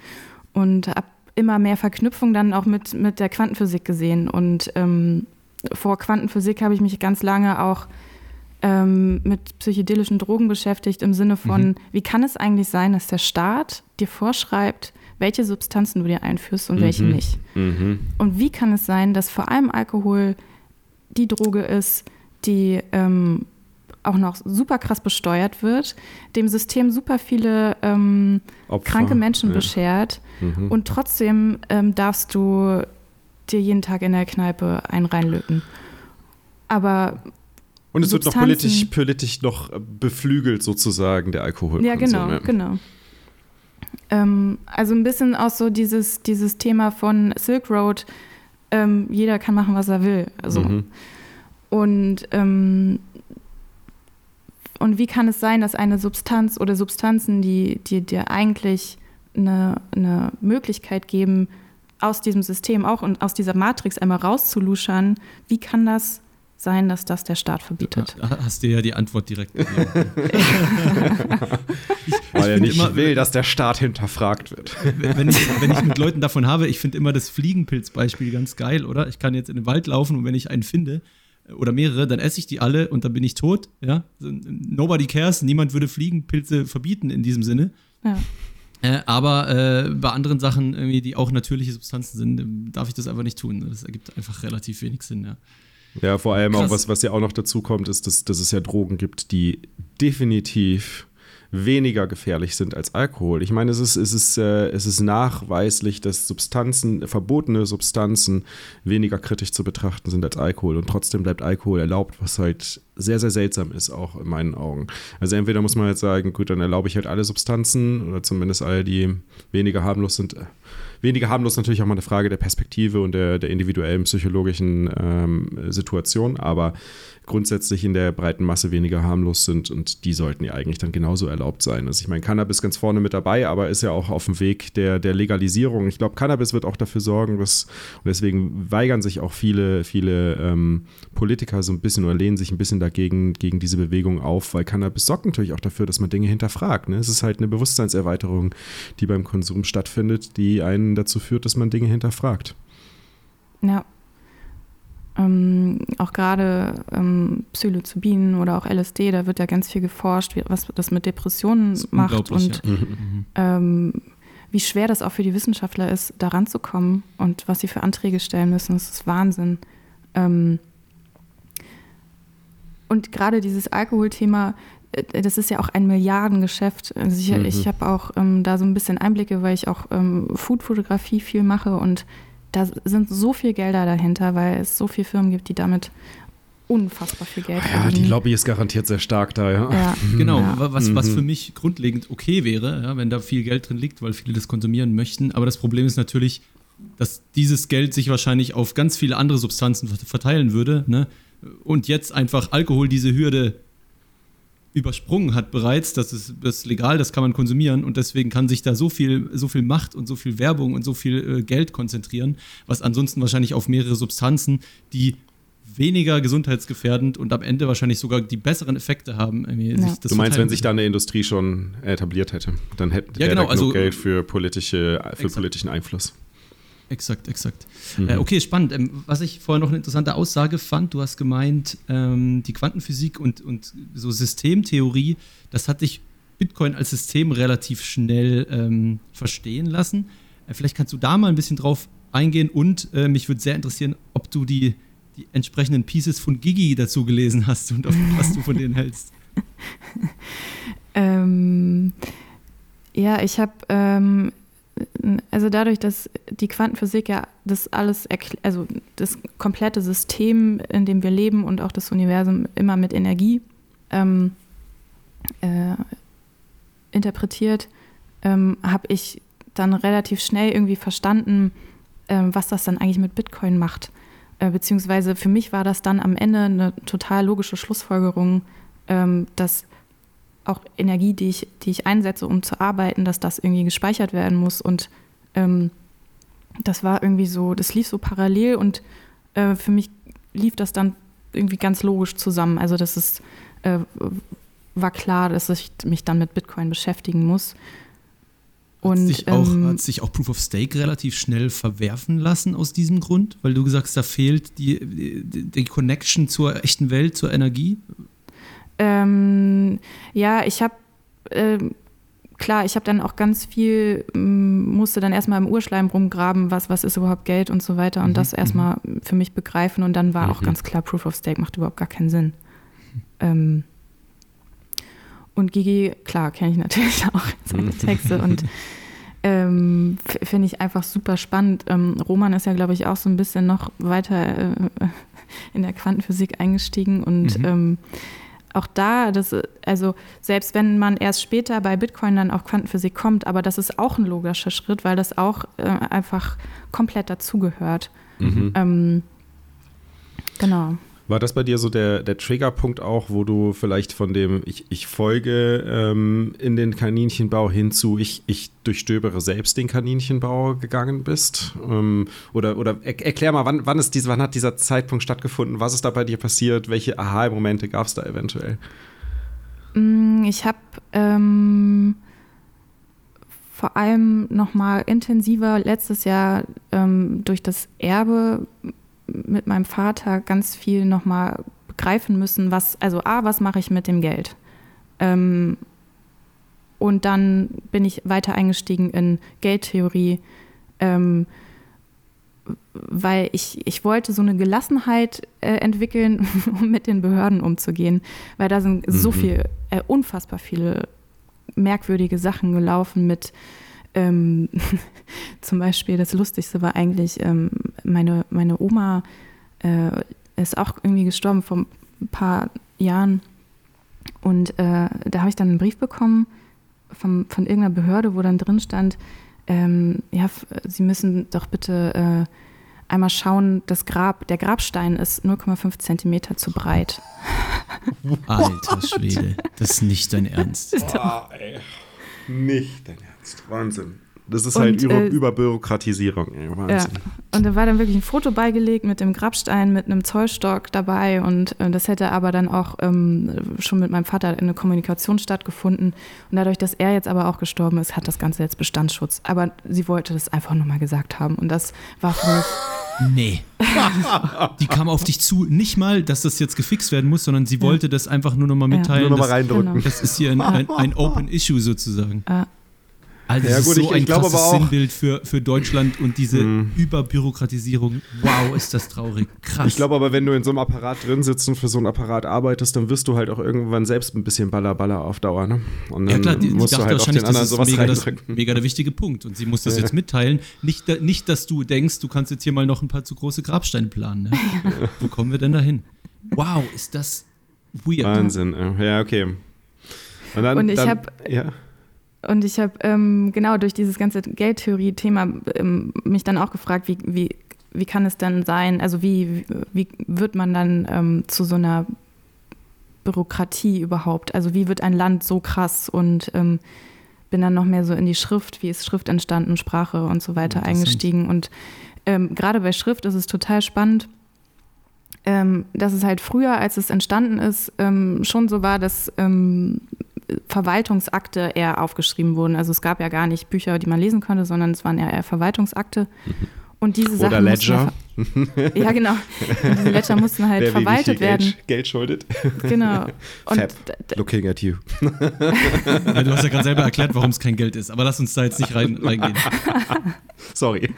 und habe immer mehr Verknüpfung dann auch mit, mit der Quantenphysik gesehen. Und ähm, vor Quantenphysik habe ich mich ganz lange auch ähm, mit psychedelischen Drogen beschäftigt, im Sinne von, mhm. wie kann es eigentlich sein, dass der Staat dir vorschreibt, welche Substanzen du dir einführst und mhm. welche nicht. Mhm. Und wie kann es sein, dass vor allem Alkohol die Droge ist, die ähm, auch noch super krass besteuert wird, dem System super viele ähm, kranke Menschen ja. beschert mhm. und trotzdem ähm, darfst du dir jeden Tag in der Kneipe einen reinlöten. Aber und es Substanzen, wird noch politisch, politisch noch beflügelt sozusagen, der Alkohol. Ja, genau, ja. genau. Ähm, also ein bisschen auch so dieses, dieses Thema von Silk Road, ähm, jeder kann machen, was er will. Also, mhm. Und, ähm, und wie kann es sein, dass eine Substanz oder Substanzen, die, die dir eigentlich eine, eine Möglichkeit geben, aus diesem System auch und aus dieser Matrix einmal rauszuluschern, wie kann das sein, dass das der Staat verbietet. Ja, hast du ja die Antwort direkt gegeben. Weil er nicht immer, will, dass der Staat hinterfragt wird. Wenn ich, wenn ich mit Leuten davon habe, ich finde immer das Fliegenpilzbeispiel ganz geil, oder? Ich kann jetzt in den Wald laufen und wenn ich einen finde, äh, oder mehrere, dann esse ich die alle und dann bin ich tot. Ja? Nobody cares, niemand würde Fliegenpilze verbieten in diesem Sinne. Ja. Äh, aber äh, bei anderen Sachen, irgendwie, die auch natürliche Substanzen sind, ähm, darf ich das einfach nicht tun. Das ergibt einfach relativ wenig Sinn, ja. Ja, vor allem Krass. auch, was, was ja auch noch dazu kommt, ist, dass, dass es ja Drogen gibt, die definitiv weniger gefährlich sind als Alkohol. Ich meine, es ist, es ist, äh, es ist nachweislich, dass Substanzen, verbotene Substanzen weniger kritisch zu betrachten sind als Alkohol und trotzdem bleibt Alkohol erlaubt, was halt sehr, sehr seltsam ist, auch in meinen Augen. Also entweder muss man halt sagen, gut, dann erlaube ich halt alle Substanzen oder zumindest alle, die weniger harmlos sind, weniger harmlos natürlich auch mal eine Frage der Perspektive und der, der individuellen psychologischen ähm, Situation, aber grundsätzlich in der breiten Masse weniger harmlos sind und die sollten ja eigentlich dann genauso erlaubt sein. Also ich meine, Cannabis ganz vorne mit dabei, aber ist ja auch auf dem Weg der, der Legalisierung. Ich glaube, Cannabis wird auch dafür sorgen, dass, und deswegen weigern sich auch viele, viele ähm, Politiker so ein bisschen oder lehnen sich ein bisschen dagegen, gegen diese Bewegung auf, weil Cannabis sorgt natürlich auch dafür, dass man Dinge hinterfragt. Ne? Es ist halt eine Bewusstseinserweiterung, die beim Konsum stattfindet, die einen dazu führt, dass man Dinge hinterfragt. Ja, ähm, auch gerade ähm, Psilocybin oder auch LSD, da wird ja ganz viel geforscht, wie, was das mit Depressionen das macht und ja. Mhm, mhm. ähm, wie schwer das auch für die Wissenschaftler ist, da ranzukommen und was sie für Anträge stellen müssen. Das ist Wahnsinn. Ähm, und gerade dieses Alkoholthema, das ist ja auch ein Milliardengeschäft. Also ich, mhm. ich habe auch ähm, da so ein bisschen Einblicke, weil ich auch ähm, Foodfotografie viel mache und da sind so viel Gelder dahinter, weil es so viele Firmen gibt, die damit unfassbar viel Geld verdienen. Ja, die Lobby ist garantiert sehr stark da, ja. ja. Genau, ja. Was, was für mhm. mich grundlegend okay wäre, ja, wenn da viel Geld drin liegt, weil viele das konsumieren möchten. Aber das Problem ist natürlich, dass dieses Geld sich wahrscheinlich auf ganz viele andere Substanzen verteilen würde. Ne? Und jetzt einfach Alkohol diese Hürde übersprungen hat bereits, das ist, das ist legal, das kann man konsumieren und deswegen kann sich da so viel, so viel Macht und so viel Werbung und so viel äh, Geld konzentrieren, was ansonsten wahrscheinlich auf mehrere Substanzen, die weniger gesundheitsgefährdend und am Ende wahrscheinlich sogar die besseren Effekte haben. Ja. du meinst, wenn sich da eine Industrie schon etabliert hätte, dann hätte ja, genau, also, Geld für, politische, für politischen Einfluss. Exakt, exakt. Mhm. Äh, okay, spannend. Ähm, was ich vorher noch eine interessante Aussage fand, du hast gemeint, ähm, die Quantenphysik und, und so Systemtheorie, das hat dich Bitcoin als System relativ schnell ähm, verstehen lassen. Äh, vielleicht kannst du da mal ein bisschen drauf eingehen und äh, mich würde sehr interessieren, ob du die, die entsprechenden Pieces von Gigi dazu gelesen hast und was du von denen hältst. ähm, ja, ich habe ähm, also dadurch, dass die Quantenphysik ja das alles, also das komplette System, in dem wir leben und auch das Universum immer mit Energie ähm, äh, interpretiert, ähm, habe ich dann relativ schnell irgendwie verstanden, äh, was das dann eigentlich mit Bitcoin macht. Äh, beziehungsweise für mich war das dann am Ende eine total logische Schlussfolgerung, ähm, dass auch Energie, die ich, die ich einsetze, um zu arbeiten, dass das irgendwie gespeichert werden muss. Und ähm, das war irgendwie so, das lief so parallel und äh, für mich lief das dann irgendwie ganz logisch zusammen. Also das ist, äh, war klar, dass ich mich dann mit Bitcoin beschäftigen muss. Und, hat, sich auch, ähm, hat sich auch Proof of Stake relativ schnell verwerfen lassen aus diesem Grund? Weil du gesagt hast, da fehlt die, die, die Connection zur echten Welt, zur Energie? Ähm, ja, ich habe, äh, klar, ich habe dann auch ganz viel, musste dann erstmal im Urschleim rumgraben, was, was ist überhaupt Geld und so weiter und mhm. das erstmal mhm. für mich begreifen und dann war mhm. auch ganz klar, Proof of Stake macht überhaupt gar keinen Sinn. Ähm, und Gigi, klar, kenne ich natürlich auch seine. Texte und ähm, finde ich einfach super spannend. Ähm, Roman ist ja, glaube ich, auch so ein bisschen noch weiter äh, in der Quantenphysik eingestiegen und mhm. ähm, auch da, das, also selbst wenn man erst später bei Bitcoin dann auf Quantenphysik kommt, aber das ist auch ein logischer Schritt, weil das auch äh, einfach komplett dazugehört. Mhm. Ähm, genau. War das bei dir so der, der Triggerpunkt auch, wo du vielleicht von dem ich, ich folge ähm, in den Kaninchenbau hinzu, ich, ich durchstöbere selbst den Kaninchenbau gegangen bist? Ähm, oder oder er, erklär mal, wann, wann, ist diese, wann hat dieser Zeitpunkt stattgefunden? Was ist da bei dir passiert? Welche Aha-Momente gab es da eventuell? Mm, ich habe ähm, vor allem noch mal intensiver letztes Jahr ähm, durch das Erbe mit meinem Vater ganz viel nochmal begreifen müssen, was, also A, was mache ich mit dem Geld? Ähm, und dann bin ich weiter eingestiegen in Geldtheorie, ähm, weil ich, ich wollte so eine Gelassenheit äh, entwickeln, um mit den Behörden umzugehen, weil da sind mhm. so viel, äh, unfassbar viele merkwürdige Sachen gelaufen mit ähm, zum Beispiel das Lustigste war eigentlich, ähm, meine, meine Oma äh, ist auch irgendwie gestorben vor ein paar Jahren und äh, da habe ich dann einen Brief bekommen vom, von irgendeiner Behörde, wo dann drin stand, ähm, ja, Sie müssen doch bitte äh, einmal schauen, das Grab, der Grabstein ist 0,5 Zentimeter zu breit. Alter Schwede, das ist nicht dein Ernst. Boah, ey. Nicht dein Ernst. Wahnsinn. Das ist halt und, halt über, äh, Überbürokratisierung. Ja. Und da war dann wirklich ein Foto beigelegt mit dem Grabstein, mit einem Zollstock dabei. Und äh, das hätte aber dann auch ähm, schon mit meinem Vater in eine Kommunikation stattgefunden. Und dadurch, dass er jetzt aber auch gestorben ist, hat das Ganze jetzt Bestandsschutz. Aber sie wollte das einfach nur mal gesagt haben. Und das war für mich. Nee. Die kam auf dich zu, nicht mal, dass das jetzt gefixt werden muss, sondern sie wollte ja. das einfach nur noch mal mitteilen. Ja. Nur noch mal reindrücken. Genau. Das ist hier ein, ein, ein Open Issue sozusagen. Ja. Also ja, gut, so ich, ein ich krasses aber auch, Sinnbild für, für Deutschland und diese hm. Überbürokratisierung. Wow, ist das traurig. Krass. Ich glaube aber, wenn du in so einem Apparat drin sitzt und für so ein Apparat arbeitest, dann wirst du halt auch irgendwann selbst ein bisschen Baller-Baller auf Dauer. Ne? Und dann ja klar, die, musst die du halt auch den anderen sowas mega, das, mega der wichtige Punkt. Und sie muss das ja. jetzt mitteilen. Nicht, nicht, dass du denkst, du kannst jetzt hier mal noch ein paar zu große Grabsteine planen. Ne? Wo kommen wir denn dahin? Wow, ist das weird. Wahnsinn. Ja, okay. Und, dann, und ich habe... Ja. Und ich habe ähm, genau durch dieses ganze Geldtheorie-Thema ähm, mich dann auch gefragt, wie, wie, wie kann es denn sein, also wie, wie wird man dann ähm, zu so einer Bürokratie überhaupt? Also wie wird ein Land so krass und ähm, bin dann noch mehr so in die Schrift, wie ist Schrift entstanden, Sprache und so weiter eingestiegen. Und ähm, gerade bei Schrift ist es total spannend, ähm, dass es halt früher, als es entstanden ist, schon so war, dass Verwaltungsakte eher aufgeschrieben wurden. Also es gab ja gar nicht Bücher, die man lesen konnte, sondern es waren eher Verwaltungsakte. Und diese Sachen. Oder Ledger. ja, genau. Und diese Ledger mussten halt Wer verwaltet werden. Geld, Geld schuldet. Genau. Und Fab, looking at you. ja, du hast ja gerade selber erklärt, warum es kein Geld ist, aber lass uns da jetzt nicht rein, reingehen. Sorry.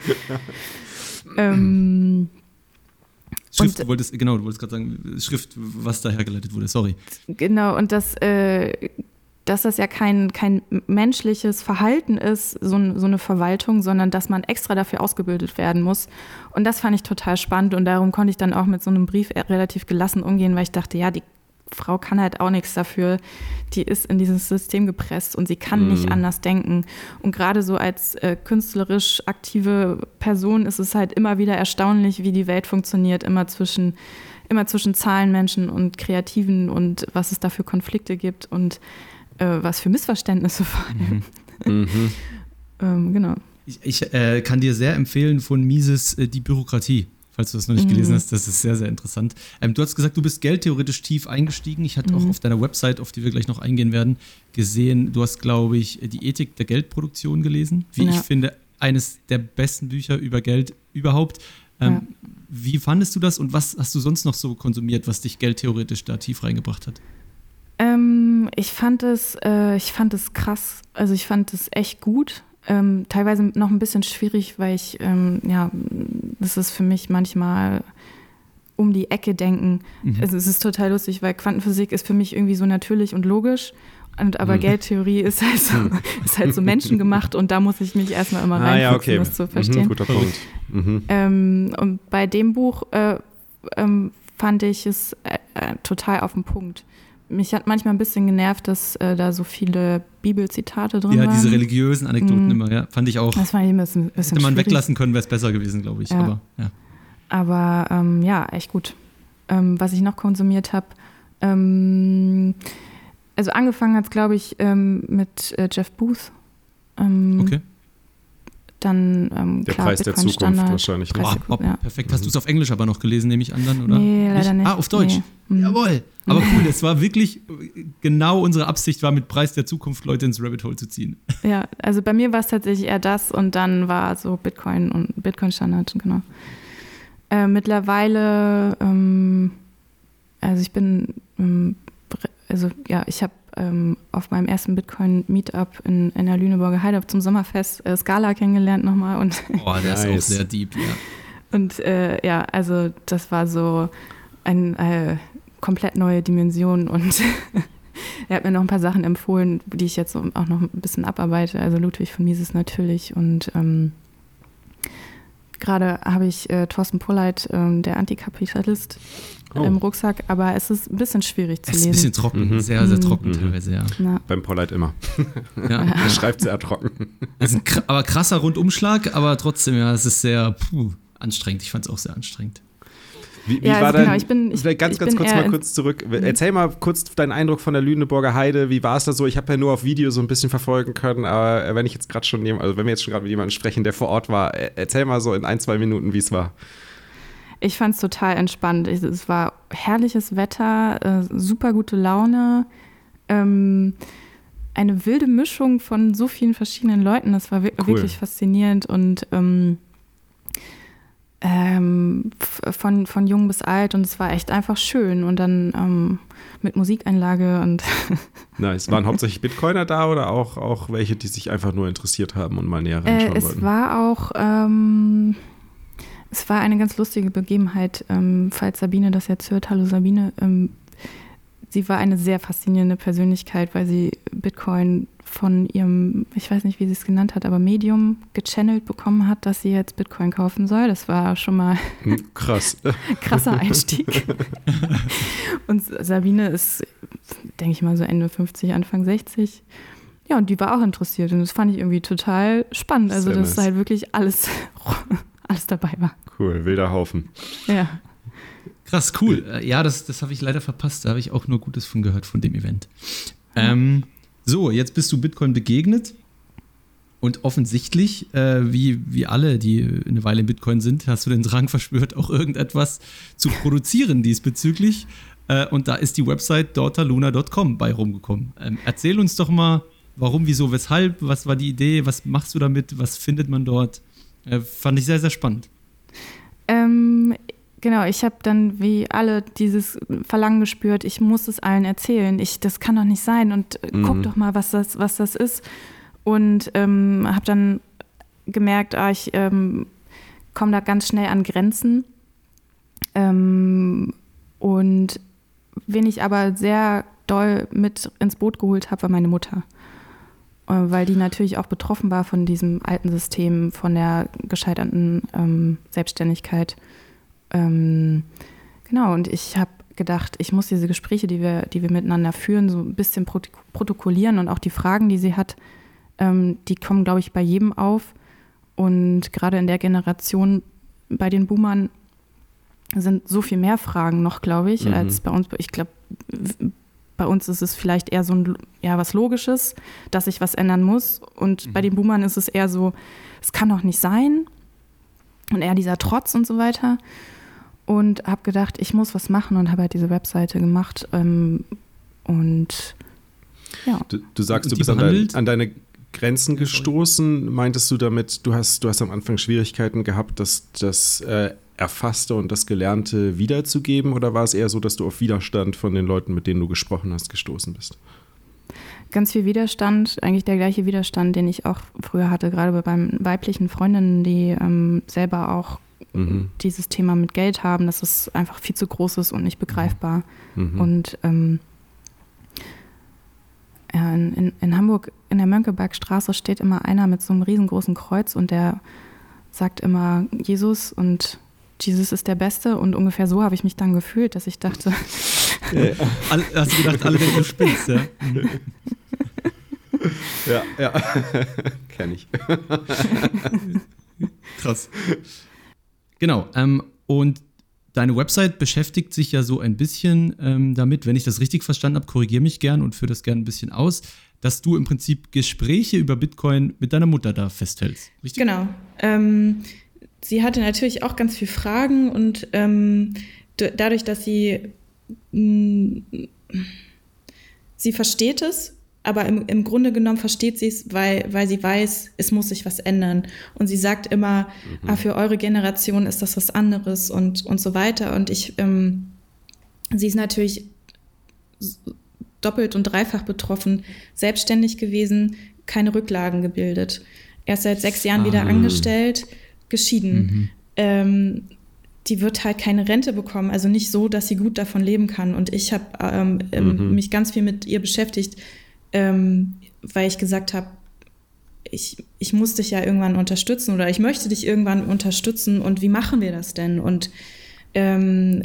ähm, Schrift, du wolltest, genau, du wolltest gerade sagen, Schrift, was da hergeleitet wurde, sorry. Genau, und das äh, dass das ja kein, kein menschliches Verhalten ist, so, so eine Verwaltung, sondern dass man extra dafür ausgebildet werden muss. Und das fand ich total spannend und darum konnte ich dann auch mit so einem Brief relativ gelassen umgehen, weil ich dachte, ja, die Frau kann halt auch nichts dafür. Die ist in dieses System gepresst und sie kann mhm. nicht anders denken. Und gerade so als äh, künstlerisch aktive Person ist es halt immer wieder erstaunlich, wie die Welt funktioniert, immer zwischen, immer zwischen Zahlenmenschen und Kreativen und was es da für Konflikte gibt. Und äh, was für Missverständnisse vor allem. Mhm. mhm. ähm, genau. Ich, ich äh, kann dir sehr empfehlen von Mises äh, Die Bürokratie, falls du das noch nicht mhm. gelesen hast. Das ist sehr, sehr interessant. Ähm, du hast gesagt, du bist geldtheoretisch tief eingestiegen. Ich hatte mhm. auch auf deiner Website, auf die wir gleich noch eingehen werden, gesehen, du hast, glaube ich, die Ethik der Geldproduktion gelesen. Wie ja. ich finde, eines der besten Bücher über Geld überhaupt. Ähm, ja. Wie fandest du das und was hast du sonst noch so konsumiert, was dich geldtheoretisch da tief reingebracht hat? Ähm, ich fand es, äh, ich fand es krass. Also ich fand es echt gut. Ähm, teilweise noch ein bisschen schwierig, weil ich, ähm, ja, das ist für mich manchmal um die Ecke denken. Mhm. Also es ist total lustig, weil Quantenphysik ist für mich irgendwie so natürlich und logisch. Und aber mhm. Geldtheorie ist halt, so, mhm. ist halt so menschengemacht und da muss ich mich erstmal immer reinfuchsen, ah, ja, okay. um das zu verstehen. Mhm, guter Punkt. Mhm. Ähm, und bei dem Buch äh, ähm, fand ich es äh, äh, total auf den Punkt mich hat manchmal ein bisschen genervt, dass äh, da so viele Bibelzitate drin ja, waren. Ja, diese religiösen Anekdoten mm. immer, ja, fand ich auch. Das war ein bisschen, ein bisschen Hätte man schwierig. weglassen können, wäre es besser gewesen, glaube ich. Ja. Aber ja, aber, ähm, ja echt gut. Ähm, was ich noch konsumiert habe, ähm, also angefangen hat es, glaube ich, ähm, mit äh, Jeff Booth. Ähm, okay dann ähm, der klar, Preis Bitcoin der Zukunft Standard, wahrscheinlich. Preis oh, oh, ja. Perfekt. Hast du es auf Englisch aber noch gelesen, nehme ich an dann, oder? Nee, leider nicht. Ah, auf Deutsch. Nee. Mhm. Jawohl. Aber cool, es war wirklich genau unsere Absicht war, mit Preis der Zukunft Leute ins Rabbit Hole zu ziehen. Ja, also bei mir war es tatsächlich eher das und dann war so Bitcoin und Bitcoin-Standard, genau. Äh, mittlerweile, ähm, also ich bin, ähm, also ja, ich habe ähm, auf meinem ersten Bitcoin-Meetup in, in der Lüneburger Heide zum Sommerfest äh, Scala kennengelernt nochmal. Und oh, der ist auch sehr deep, ja. Und äh, ja, also das war so eine äh, komplett neue Dimension und er hat mir noch ein paar Sachen empfohlen, die ich jetzt auch noch ein bisschen abarbeite. Also Ludwig von Mises natürlich und ähm, gerade habe ich äh, Thorsten Polleit, äh, der Antikapitalist, oh. im Rucksack, aber es ist ein bisschen schwierig zu lesen. Es ist ein bisschen trocken, mhm. sehr, sehr trocken mhm. teilweise, ja. Na. Beim Polleit immer. ja. er schreibt sehr trocken. Es ist ein aber krasser Rundumschlag, aber trotzdem, ja, es ist sehr puh, anstrengend. Ich fand es auch sehr anstrengend. Wie, wie ja, war also dein, genau, ich bin, ich, ganz, ich ganz kurz mal kurz zurück. Mhm. Erzähl mal kurz deinen Eindruck von der Lüneburger Heide. Wie war es da so? Ich habe ja nur auf Video so ein bisschen verfolgen können, aber wenn ich jetzt gerade schon, also wenn wir jetzt schon gerade mit jemandem sprechen, der vor Ort war, erzähl mal so in ein, zwei Minuten, wie es war. Ich fand es total entspannt. Es war herrliches Wetter, äh, super gute Laune. Ähm, eine wilde Mischung von so vielen verschiedenen Leuten. Das war cool. wirklich faszinierend und ähm, ähm, von, von jung bis alt und es war echt einfach schön und dann ähm, mit Musikeinlage und. nice. Waren hauptsächlich Bitcoiner da oder auch, auch welche, die sich einfach nur interessiert haben und mal näher reinschauen äh, es wollten? Es war auch. Ähm, es war eine ganz lustige Begebenheit, ähm, falls Sabine das jetzt hört. Hallo Sabine. Ähm, sie war eine sehr faszinierende Persönlichkeit, weil sie Bitcoin von ihrem, ich weiß nicht, wie sie es genannt hat, aber Medium gechannelt bekommen hat, dass sie jetzt Bitcoin kaufen soll. Das war schon mal hm, krass. krasser Einstieg. und Sabine ist, denke ich mal, so Ende 50, Anfang 60. Ja, und die war auch interessiert und das fand ich irgendwie total spannend. Also, Sehr dass nice. halt wirklich alles, alles dabei war. Cool, wilder Haufen. Ja. Krass, cool. Äh, ja, das, das habe ich leider verpasst. Da habe ich auch nur Gutes von gehört, von dem Event. Ähm, so, jetzt bist du Bitcoin begegnet. Und offensichtlich, äh, wie, wie alle, die eine Weile in Bitcoin sind, hast du den Drang verspürt, auch irgendetwas zu produzieren diesbezüglich. Äh, und da ist die Website daughterluna.com bei rumgekommen. Ähm, erzähl uns doch mal, warum, wieso, weshalb, was war die Idee, was machst du damit, was findet man dort? Äh, fand ich sehr, sehr spannend. Ähm, Genau, ich habe dann wie alle dieses Verlangen gespürt, ich muss es allen erzählen. Ich, das kann doch nicht sein und äh, mhm. guck doch mal, was das, was das ist. Und ähm, habe dann gemerkt, ah, ich ähm, komme da ganz schnell an Grenzen. Ähm, und wen ich aber sehr doll mit ins Boot geholt habe, war meine Mutter. Äh, weil die natürlich auch betroffen war von diesem alten System, von der gescheiterten ähm, Selbstständigkeit. Ähm, genau, und ich habe gedacht, ich muss diese Gespräche, die wir, die wir miteinander führen, so ein bisschen protokollieren und auch die Fragen, die sie hat, ähm, die kommen, glaube ich, bei jedem auf. Und gerade in der Generation bei den Boomern sind so viel mehr Fragen noch, glaube ich, mhm. als bei uns. Ich glaube, bei uns ist es vielleicht eher so ein, ja, was Logisches, dass sich was ändern muss. Und mhm. bei den Boomern ist es eher so, es kann doch nicht sein. Und eher dieser Trotz und so weiter und habe gedacht, ich muss was machen und habe halt diese Webseite gemacht. Ähm, und ja. Du, du sagst, du bist an, dein, an, deine Grenzen gestoßen. Meintest du damit, du hast, du hast am Anfang Schwierigkeiten gehabt, das, das äh, Erfasste und das Gelernte wiederzugeben? Oder war es eher so, dass du auf Widerstand von den Leuten, mit denen du gesprochen hast, gestoßen bist? Ganz viel Widerstand, eigentlich der gleiche Widerstand, den ich auch früher hatte, gerade bei meinen weiblichen Freundinnen, die ähm, selber auch mhm. dieses Thema mit Geld haben, dass es einfach viel zu groß ist und nicht begreifbar. Mhm. Und ähm, in, in, Hamburg in der Mönckebergstraße steht immer einer mit so einem riesengroßen Kreuz und der sagt immer Jesus und Jesus ist der Beste und ungefähr so habe ich mich dann gefühlt, dass ich dachte. Ja, hast du gedacht, alle denken, du spinnst, ja? ja, ja. Kenn ich. Krass. Genau. Ähm, und deine Website beschäftigt sich ja so ein bisschen ähm, damit, wenn ich das richtig verstanden habe, korrigiere mich gern und führe das gern ein bisschen aus, dass du im Prinzip Gespräche über Bitcoin mit deiner Mutter da festhältst. Richtig? Genau. Ähm, sie hatte natürlich auch ganz viele Fragen und ähm, dadurch, dass sie mm, sie versteht es, aber im, im Grunde genommen versteht sie es, weil, weil sie weiß, es muss sich was ändern. Und sie sagt immer, mhm. ah, für eure Generation ist das was anderes und, und so weiter. Und ich, ähm, sie ist natürlich doppelt und dreifach betroffen, selbstständig gewesen, keine Rücklagen gebildet. Erst seit sechs Jahren ah. wieder angestellt, geschieden. Mhm. Ähm, die wird halt keine Rente bekommen, also nicht so, dass sie gut davon leben kann. Und ich habe ähm, ähm, mhm. mich ganz viel mit ihr beschäftigt, ähm, weil ich gesagt habe, ich, ich muss dich ja irgendwann unterstützen oder ich möchte dich irgendwann unterstützen und wie machen wir das denn? Und ähm,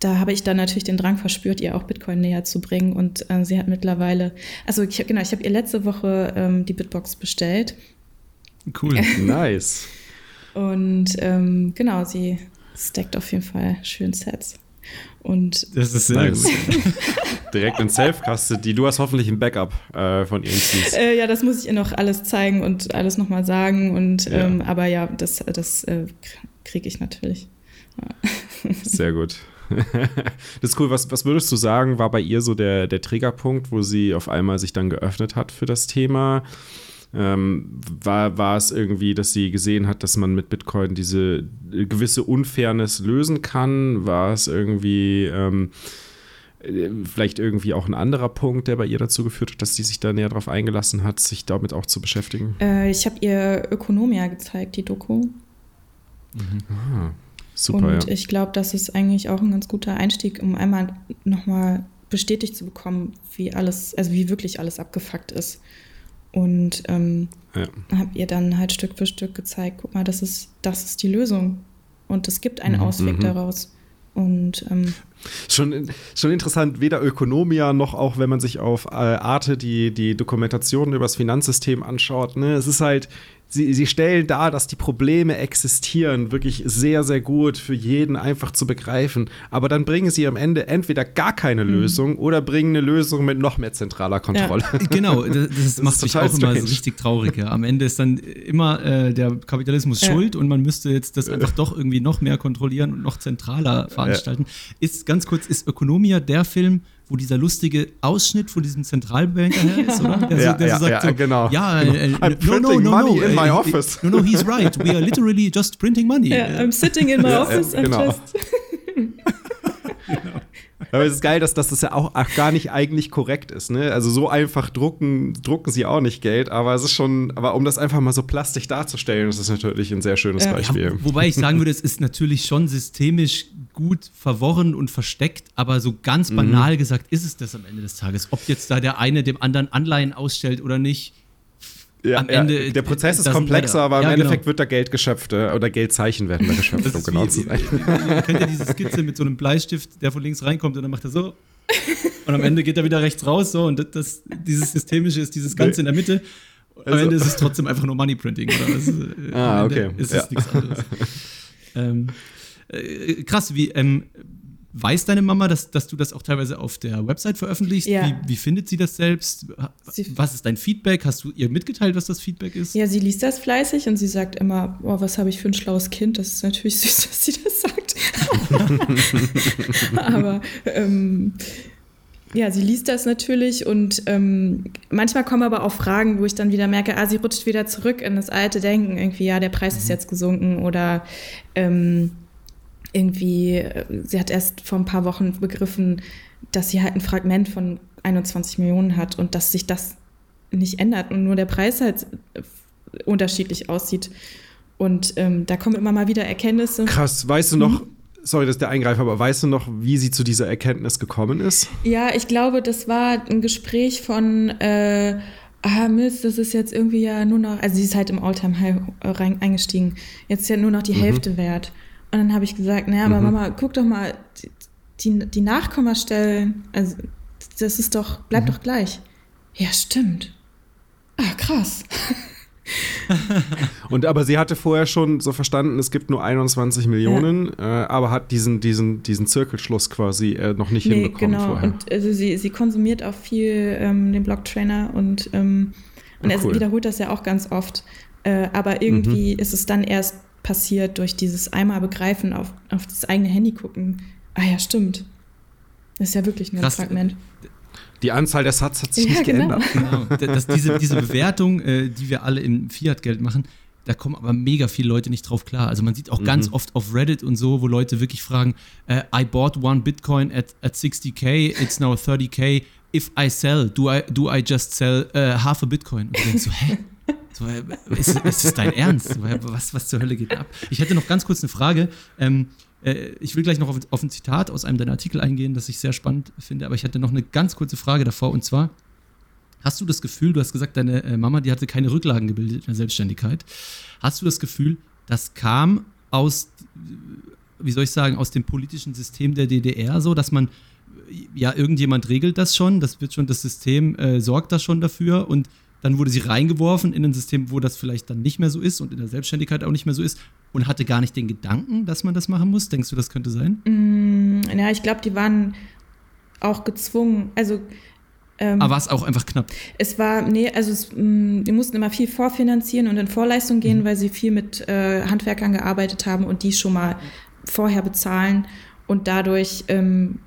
da habe ich dann natürlich den Drang verspürt, ihr auch Bitcoin näher zu bringen. Und äh, sie hat mittlerweile, also ich, genau, ich habe ihr letzte Woche ähm, die Bitbox bestellt. Cool, nice. Und ähm, genau, sie stackt auf jeden Fall schön Sets. Und das ist sehr nice. Direkt in Self-Custody. Du hast hoffentlich ein Backup äh, von ihren Keys. Äh, ja, das muss ich ihr noch alles zeigen und alles nochmal sagen. Und, ja. Ähm, aber ja, das, das äh, kriege ich natürlich. Sehr gut. das ist cool. Was, was würdest du sagen, war bei ihr so der, der Triggerpunkt, wo sie auf einmal sich dann geöffnet hat für das Thema? Ähm, war, war es irgendwie, dass sie gesehen hat, dass man mit Bitcoin diese gewisse Unfairness lösen kann? War es irgendwie ähm, vielleicht irgendwie auch ein anderer Punkt, der bei ihr dazu geführt hat, dass sie sich da näher darauf eingelassen hat, sich damit auch zu beschäftigen? Äh, ich habe ihr Ökonomia gezeigt, die Doku. Mhm. Ah, super. Und ja. ich glaube, das ist eigentlich auch ein ganz guter Einstieg, um einmal nochmal bestätigt zu bekommen, wie alles, also wie wirklich alles abgefuckt ist. Und ähm, ja. habe ihr dann halt Stück für Stück gezeigt, guck mal, das ist, das ist die Lösung. Und es gibt einen mhm, Ausweg mhm. daraus. Und ähm, schon, schon interessant, weder Ökonomia noch auch, wenn man sich auf äh, Arte die, die Dokumentationen über das Finanzsystem anschaut. Ne? Es ist halt, sie, sie stellen dar, dass die Probleme existieren, wirklich sehr, sehr gut für jeden einfach zu begreifen. Aber dann bringen sie am Ende entweder gar keine mhm. Lösung oder bringen eine Lösung mit noch mehr zentraler Kontrolle. Ja. Genau, das, das, das macht mich auch strange. immer so richtig traurig. Ja. Am Ende ist dann immer äh, der Kapitalismus ja. schuld und man müsste jetzt das einfach doch irgendwie noch mehr kontrollieren und noch zentraler veranstalten. Ist ganz kurz, ist Ökonomia der Film, wo dieser lustige Ausschnitt von diesem Zentralbanker her ist, oder? Der, ja, so, der ja, so sagt ja, so, genau. Ja, äh, I'm no, no, no, money no, in my office. No, no, he's right. We are literally just printing money. Yeah, I'm sitting in my office and genau. just genau. Aber es ist geil, dass, dass das ja auch, auch gar nicht eigentlich korrekt ist. Ne? Also so einfach drucken, drucken sie auch nicht Geld, aber es ist schon, aber um das einfach mal so plastisch darzustellen, das ist natürlich ein sehr schönes ja. Beispiel. Ja, wobei ich sagen würde, es ist natürlich schon systemisch gut verworren und versteckt, aber so ganz mhm. banal mhm. gesagt ist es das am Ende des Tages. Ob jetzt da der eine dem anderen Anleihen ausstellt oder nicht, ja, am Ende, ja, der Prozess ist komplexer, aber im ja, Endeffekt genau. wird da Geld geschöpft äh, oder Geldzeichen werden da geschöpft, um genau zu sein. Kennt ihr diese Skizze mit so einem Bleistift, der von links reinkommt und dann macht er so und am Ende geht er wieder rechts raus so und das, das dieses Systemische ist dieses Ganze in der Mitte. Am also. Ende ist es trotzdem einfach nur Moneyprinting oder was, äh, ah, okay. ist es nichts anderes. ähm, äh, krass, wie ähm, Weiß deine Mama, dass, dass du das auch teilweise auf der Website veröffentlichst? Ja. Wie, wie findet sie das selbst? Was ist dein Feedback? Hast du ihr mitgeteilt, was das Feedback ist? Ja, sie liest das fleißig und sie sagt immer, oh, was habe ich für ein schlaues Kind? Das ist natürlich süß, dass sie das sagt. Aber ähm, ja, sie liest das natürlich und ähm, manchmal kommen aber auch Fragen, wo ich dann wieder merke, ah, sie rutscht wieder zurück in das alte Denken. Irgendwie, ja, der Preis mhm. ist jetzt gesunken oder ähm, irgendwie, äh, sie hat erst vor ein paar Wochen begriffen, dass sie halt ein Fragment von 21 Millionen hat und dass sich das nicht ändert und nur der Preis halt äh, unterschiedlich aussieht. Und ähm, da kommen immer mal wieder Erkenntnisse. Krass, weißt du noch, mhm. sorry, dass der Eingreifer, aber weißt du noch, wie sie zu dieser Erkenntnis gekommen ist? Ja, ich glaube, das war ein Gespräch von, äh, ah Mist, das ist jetzt irgendwie ja nur noch, also sie ist halt im Alltime High rein, eingestiegen, jetzt ist ja nur noch die mhm. Hälfte wert. Und dann habe ich gesagt, naja, aber mhm. Mama, guck doch mal, die, die Nachkommastellen, also das ist doch, bleibt mhm. doch gleich. Ja, stimmt. Ah, krass. und aber sie hatte vorher schon so verstanden, es gibt nur 21 Millionen, ja. äh, aber hat diesen, diesen, diesen Zirkelschluss quasi äh, noch nicht nee, hinbekommen genau. vorher. Und also sie, sie konsumiert auch viel ähm, den Blocktrainer und, ähm, und cool. er wiederholt das ja auch ganz oft. Äh, aber irgendwie mhm. ist es dann erst passiert durch dieses einmal begreifen, auf, auf das eigene Handy gucken. Ah ja, stimmt. Das ist ja wirklich nur Krass. ein Fragment. Die Anzahl der Satz hat sich ja, nicht genau. geändert. Genau. Das, diese, diese Bewertung, äh, die wir alle im Fiat-Geld machen, da kommen aber mega viele Leute nicht drauf klar. Also man sieht auch mhm. ganz oft auf Reddit und so, wo Leute wirklich fragen, äh, I bought one Bitcoin at, at 60k, it's now 30k, if I sell, do I, do I just sell uh, half a Bitcoin? Und du denkst so, hä? So, äh, ist, ist das dein Ernst? Was, was zur Hölle geht ab? Ich hätte noch ganz kurz eine Frage. Ähm, äh, ich will gleich noch auf, auf, ein Zitat aus einem deiner Artikel eingehen, das ich sehr spannend finde, aber ich hätte noch eine ganz kurze Frage davor und zwar, hast du das Gefühl, du hast gesagt, deine äh, Mama, die hatte keine Rücklagen gebildet in der Selbstständigkeit. Hast du das Gefühl, das kam aus, wie soll ich sagen, aus dem politischen System der DDR so, dass man, ja, irgendjemand regelt das schon, das wird schon, das System äh, sorgt da schon dafür und dann wurde sie reingeworfen in ein System, wo das vielleicht dann nicht mehr so ist und in der Selbstständigkeit auch nicht mehr so ist und hatte gar nicht den Gedanken, dass man das machen muss. Denkst du, das könnte sein? Mm, ja, ich glaube, die waren auch gezwungen. Also ähm, Aber war es auch einfach knapp? Es war, nee, also es, mh, mm, die mussten immer viel vorfinanzieren und in Vorleistung gehen, mhm. weil sie viel mit äh, Handwerkern gearbeitet haben und die schon mal vorher bezahlen und dadurch ähm,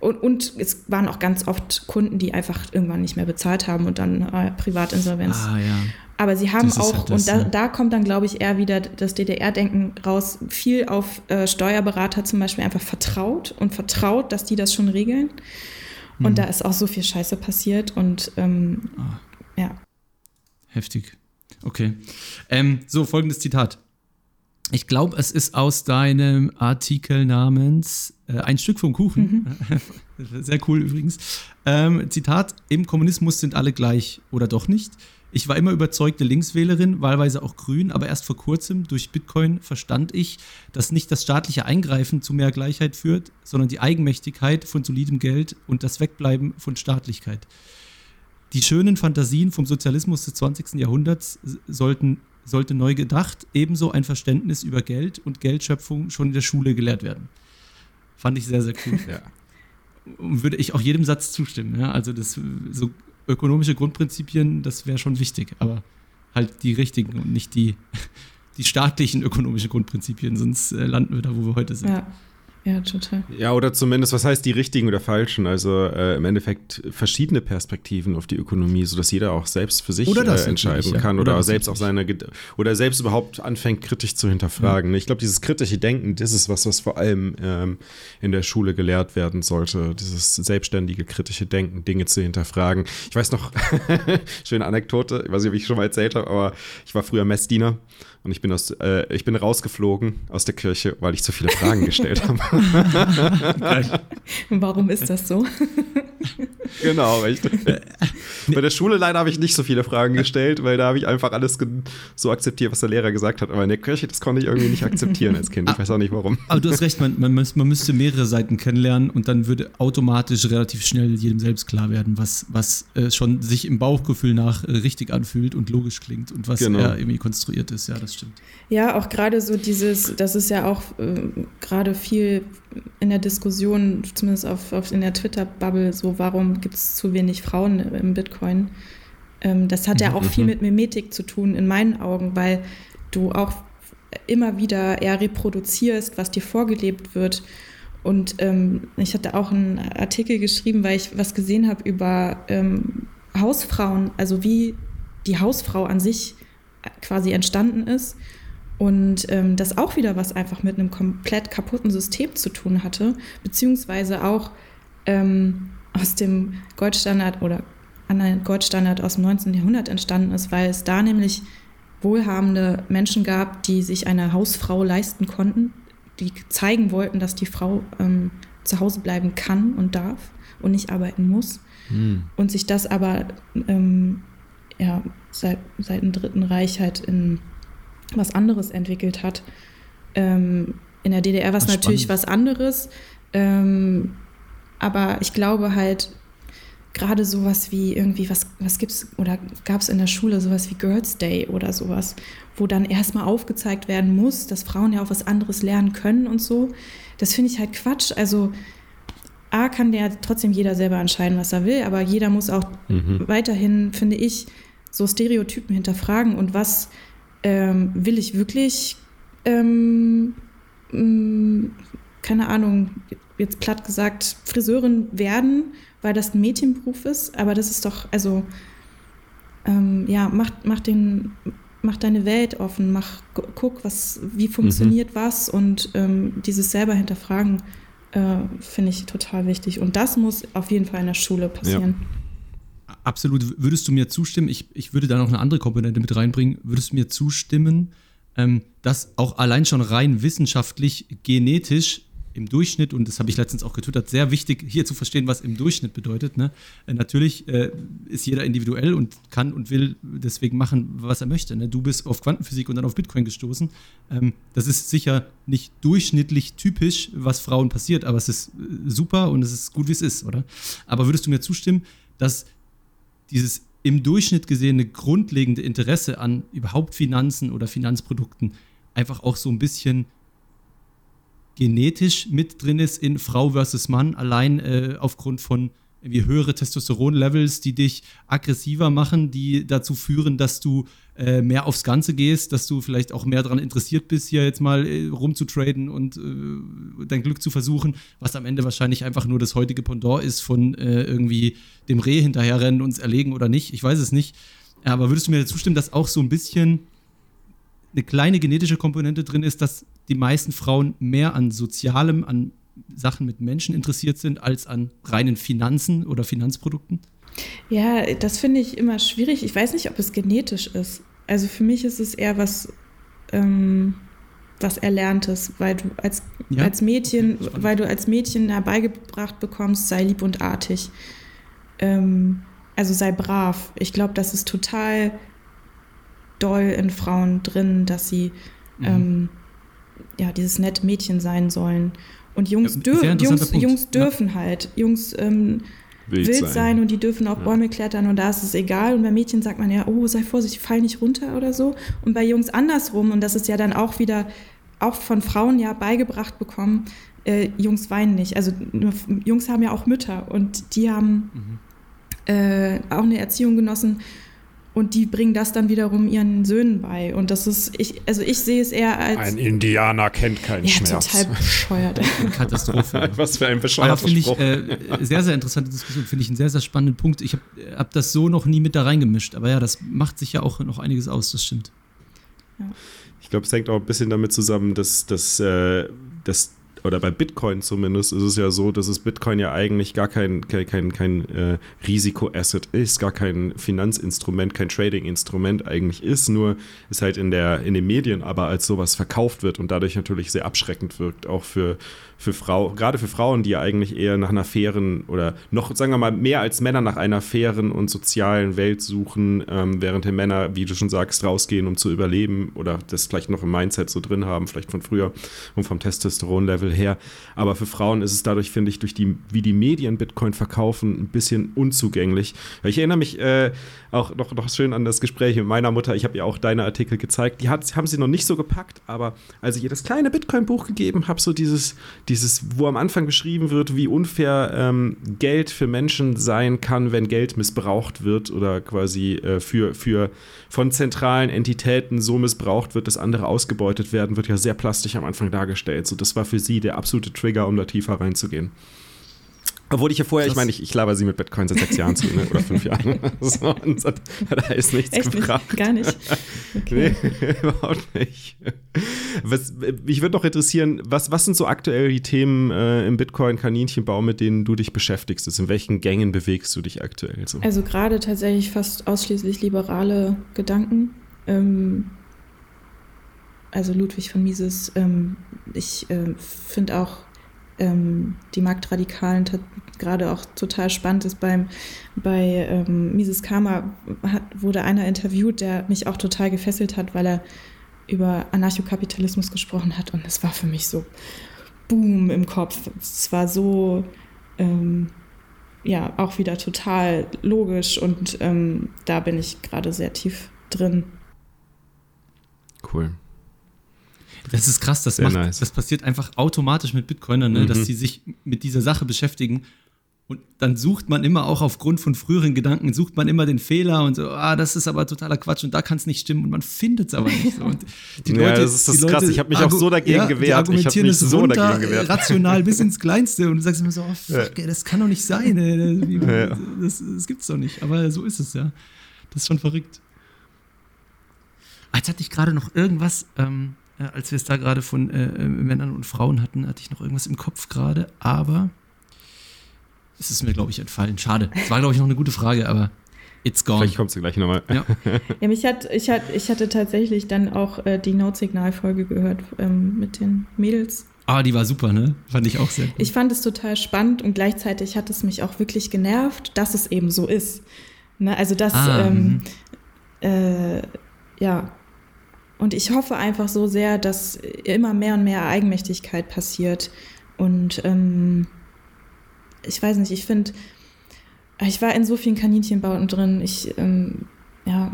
und, und, es waren auch ganz oft Kunden, die einfach irgendwann nicht mehr bezahlt haben und dann äh, Privatinsolvenz. Ah, ja. Aber sie haben auch, halt das, und da, ja. da, kommt dann, glaube ich, eher wieder das DDR-Denken raus, viel auf äh, Steuerberater zum Beispiel einfach vertraut und vertraut, dass die das schon regeln. Und hm. da ist auch so viel Scheiße passiert und ähm, oh. ja. Heftig. Okay. Ähm, so, folgendes Zitat. Ich glaube, es ist aus deinem Artikel namens äh, Ein Stück vom Kuchen. Mhm. Sehr cool übrigens. Ähm, Zitat: Im Kommunismus sind alle gleich oder doch nicht. Ich war immer überzeugte Linkswählerin, wahlweise auch grün, aber erst vor kurzem durch Bitcoin verstand ich, dass nicht das staatliche Eingreifen zu mehr Gleichheit führt, sondern die Eigenmächtigkeit von solidem Geld und das Wegbleiben von Staatlichkeit. Die schönen Fantasien vom Sozialismus des 20. Jahrhunderts sollten sollte neu gedacht ebenso ein Verständnis über Geld und Geldschöpfung schon in der Schule gelehrt werden. Fand ich sehr, sehr cool. ja. Und würde ich auch jedem Satz zustimmen. Ja? Also das so ökonomische Grundprinzipien, das wäre schon wichtig, aber halt die richtigen und nicht die, die staatlichen ökonomischen Grundprinzipien, sonst äh, landen wir da, wo wir heute sind. Ja. Ja, total. Ja, oder zumindest, was heißt die richtigen oder falschen? Also äh, im Endeffekt verschiedene Perspektiven auf die Ökonomie, sodass jeder auch selbst für sich äh, entscheiden kann ja. oder, oder selbst auch seine oder selbst überhaupt anfängt, kritisch zu hinterfragen. Ja. Ich glaube, dieses kritische Denken, das ist was, was vor allem ähm, in der Schule gelehrt werden sollte. Dieses selbstständige, kritische Denken, Dinge zu hinterfragen. Ich weiß noch, schöne Anekdote, ich weiß nicht, ob ich schon mal erzählt habe, aber ich war früher Messdiener und ich bin, aus, äh, ich bin rausgeflogen aus der Kirche, weil ich zu viele Fragen gestellt habe. Warum ist das so? genau, ich, bei der Schule leider habe ich nicht so viele Fragen gestellt, weil da habe ich einfach alles so akzeptiert, was der Lehrer gesagt hat. Aber in der Kirche, das konnte ich irgendwie nicht akzeptieren als Kind. Ich weiß auch nicht warum. Aber du hast recht, man, man, man müsste mehrere Seiten kennenlernen und dann würde automatisch relativ schnell jedem selbst klar werden, was, was äh, schon sich im Bauchgefühl nach äh, richtig anfühlt und logisch klingt und was genau. er irgendwie konstruiert ist. Ja, das das stimmt. Ja, auch gerade so dieses, das ist ja auch äh, gerade viel in der Diskussion, zumindest auf, auf in der Twitter-Bubble, so warum gibt es zu wenig Frauen im Bitcoin? Ähm, das hat ja auch viel mhm. mit Mimetik zu tun, in meinen Augen, weil du auch immer wieder eher reproduzierst, was dir vorgelebt wird. Und ähm, ich hatte auch einen Artikel geschrieben, weil ich was gesehen habe über ähm, Hausfrauen, also wie die Hausfrau an sich quasi entstanden ist. Und ähm, das auch wieder was einfach mit einem komplett kaputten System zu tun hatte, beziehungsweise auch ähm, aus dem Goldstandard oder anderen Goldstandard aus dem 19. Jahrhundert entstanden ist, weil es da nämlich wohlhabende Menschen gab, die sich eine Hausfrau leisten konnten, die zeigen wollten, dass die Frau ähm, zu Hause bleiben kann und darf und nicht arbeiten muss. Hm. Und sich das aber ähm, ja, seit, seit dem Dritten Reich halt in was anderes entwickelt hat. Ähm, in der DDR war es natürlich was anderes, ähm, aber ich glaube halt, gerade sowas wie irgendwie, was, was es oder gab es in der Schule sowas wie Girls Day oder sowas, wo dann erstmal aufgezeigt werden muss, dass Frauen ja auch was anderes lernen können und so. Das finde ich halt Quatsch. Also A kann der trotzdem jeder selber entscheiden, was er will, aber jeder muss auch mhm. weiterhin, finde ich, so Stereotypen hinterfragen und was ähm, will ich wirklich, ähm, mm, keine Ahnung, jetzt platt gesagt, Friseurin werden, weil das ein Mädchenberuf ist, aber das ist doch, also, ähm, ja, mach, mach, den, mach deine Welt offen, mach, guck, was, wie funktioniert mhm. was und ähm, dieses selber hinterfragen äh, finde ich total wichtig. Und das muss auf jeden Fall in der Schule passieren. Ja. Absolut. Würdest du mir zustimmen? Ich, ich würde da noch eine andere Komponente mit reinbringen. Würdest du mir zustimmen, ähm, dass auch allein schon rein wissenschaftlich, genetisch im Durchschnitt, und das habe ich letztens auch getwittert, sehr wichtig hier zu verstehen, was im Durchschnitt bedeutet. Ne? Äh, natürlich äh, ist jeder individuell und kann und will deswegen machen, was er möchte. Ne? Du bist auf Quantenphysik und dann auf Bitcoin gestoßen. Ähm, das ist sicher nicht durchschnittlich typisch, was Frauen passiert, aber es ist äh, super und es ist gut, wie es ist, oder? Aber würdest du mir zustimmen, dass dieses im Durchschnitt gesehene grundlegende Interesse an überhaupt Finanzen oder Finanzprodukten einfach auch so ein bisschen genetisch mit drin ist in Frau versus Mann, allein äh, aufgrund von irgendwie höhere Testosteron-Levels, die dich aggressiver machen, die dazu führen, dass du äh, mehr aufs Ganze gehst, dass du vielleicht auch mehr daran interessiert bist, hier jetzt mal äh, rumzutraden und äh, dein Glück zu versuchen, was am Ende wahrscheinlich einfach nur das heutige Pendant ist von äh, irgendwie dem Reh hinterherrennen und es erlegen oder nicht. Ich weiß es nicht. Aber würdest du mir zustimmen, dass auch so ein bisschen eine kleine genetische Komponente drin ist, dass die meisten Frauen mehr an Sozialem, an Sachen mit Menschen interessiert sind, als an reinen Finanzen oder Finanzprodukten? Ja, das finde ich immer schwierig. Ich weiß nicht, ob es genetisch ist. Also für mich ist es eher was, ähm, was Erlerntes, weil du als, ja? als Mädchen, okay, weil du als Mädchen herbeigebracht bekommst, sei lieb und artig. Ähm, also sei brav. Ich glaube, das ist total doll in Frauen drin, dass sie mhm. ähm, ja dieses nette Mädchen sein sollen. Und Jungs, ja, dür Jungs, Jungs dürfen ja. halt. Jungs ähm, wild, wild sein. sein. und die dürfen auf ja. Bäume klettern und da ist es egal. Und bei Mädchen sagt man ja, oh, sei vorsichtig, fall nicht runter oder so. Und bei Jungs andersrum, und das ist ja dann auch wieder auch von Frauen ja beigebracht bekommen, äh, Jungs weinen nicht. Also Jungs haben ja auch Mütter und die haben mhm. äh, auch eine Erziehung genossen, und die bringen das dann wiederum ihren Söhnen bei. Und das ist, ich, also ich sehe es eher als. Ein Indianer kennt keinen ja, Schmerz. total bescheuert. Katastrophe. Was für ein bescheuerter Aber finde ich, äh, sehr, sehr interessante Diskussion, finde ich einen sehr, sehr spannenden Punkt. Ich habe hab das so noch nie mit da reingemischt. Aber ja, das macht sich ja auch noch einiges aus, das stimmt. Ja. Ich glaube, es hängt auch ein bisschen damit zusammen, dass, dass, äh, dass oder bei Bitcoin zumindest ist es ja so, dass es Bitcoin ja eigentlich gar kein, kein, kein, kein äh, Risikoasset ist, gar kein Finanzinstrument, kein Trading-Instrument eigentlich ist, nur es halt in, der, in den Medien aber als sowas verkauft wird und dadurch natürlich sehr abschreckend wirkt, auch für, für Frau, gerade für Frauen, die ja eigentlich eher nach einer fairen oder noch, sagen wir mal, mehr als Männer nach einer fairen und sozialen Welt suchen, ähm, während die Männer, wie du schon sagst, rausgehen, um zu überleben oder das vielleicht noch im Mindset so drin haben, vielleicht von früher und vom Testosteron-Level her. Aber für Frauen ist es dadurch, finde ich, durch die, wie die Medien Bitcoin verkaufen, ein bisschen unzugänglich. Ich erinnere mich äh, auch noch, noch schön an das Gespräch mit meiner Mutter. Ich habe ihr auch deine Artikel gezeigt. Die hat, haben sie noch nicht so gepackt, aber als ich ihr das kleine Bitcoin-Buch gegeben habe, so dieses, dieses, wo am Anfang beschrieben wird, wie unfair ähm, Geld für Menschen sein kann, wenn Geld missbraucht wird oder quasi äh, für, für von zentralen Entitäten so missbraucht wird, dass andere ausgebeutet werden, wird ja sehr plastisch am Anfang dargestellt. So, das war für sie der absolute Trigger, um da tiefer reinzugehen. Obwohl ich ja vorher, Krass. ich meine, ich, ich laber sie mit Bitcoin seit sechs Jahren zu, ne? oder fünf Jahren. so, und hat, da ist nichts Echt gebracht. Gar nicht. Okay. Nee, überhaupt nicht. Was, mich würde noch interessieren, was, was sind so aktuell die Themen äh, im Bitcoin-Kaninchenbau, mit denen du dich beschäftigst? Also in welchen Gängen bewegst du dich aktuell? So? Also gerade tatsächlich fast ausschließlich liberale Gedanken. Ähm, also Ludwig von Mises, ähm, ich äh, finde auch ähm, die Marktradikalen gerade auch total spannend ist. Beim, bei ähm, Mises Karma hat, wurde einer interviewt, der mich auch total gefesselt hat, weil er über Anarchokapitalismus gesprochen hat und es war für mich so Boom im Kopf. Es war so, ähm, ja, auch wieder total logisch und ähm, da bin ich gerade sehr tief drin. Cool. Das ist krass, das, macht, nice. das passiert einfach automatisch mit Bitcoinern, ne? mhm. dass sie sich mit dieser Sache beschäftigen. Und dann sucht man immer auch aufgrund von früheren Gedanken, sucht man immer den Fehler und so, ah, das ist aber totaler Quatsch und da kann es nicht stimmen und man findet es aber nicht. So. Und die Leute, ja, das ist das krass, ich habe mich auch so dagegen ja, gewehrt. Die argumentieren ich es so runter, dagegen gewehrt. rational bis ins Kleinste und du sagst immer so, oh, fuck, ja. ey, das kann doch nicht sein, ey, das, das, das gibt's doch nicht. Aber so ist es ja. Das ist schon verrückt. Jetzt hatte ich gerade noch irgendwas, ähm, äh, als wir es da gerade von äh, äh, Männern und Frauen hatten, hatte ich noch irgendwas im Kopf gerade, aber es ist mir, glaube ich, entfallen. Schade. Es war, glaube ich, noch eine gute Frage, aber it's gone. Vielleicht kommt sie gleich nochmal. Ja. ja, mich hat, ich, hat, ich hatte tatsächlich dann auch äh, die Notsignal-Folge gehört ähm, mit den Mädels. Ah, die war super, ne? Fand ich auch sehr gut. Ich fand es total spannend und gleichzeitig hat es mich auch wirklich genervt, dass es eben so ist. Ne? Also, dass, ah, ähm, mhm. äh, ja, und ich hoffe einfach so sehr, dass immer mehr und mehr Eigenmächtigkeit passiert. Und ähm, ich weiß nicht, ich finde, ich war in so vielen Kaninchenbauten drin. Ich, ähm, ja,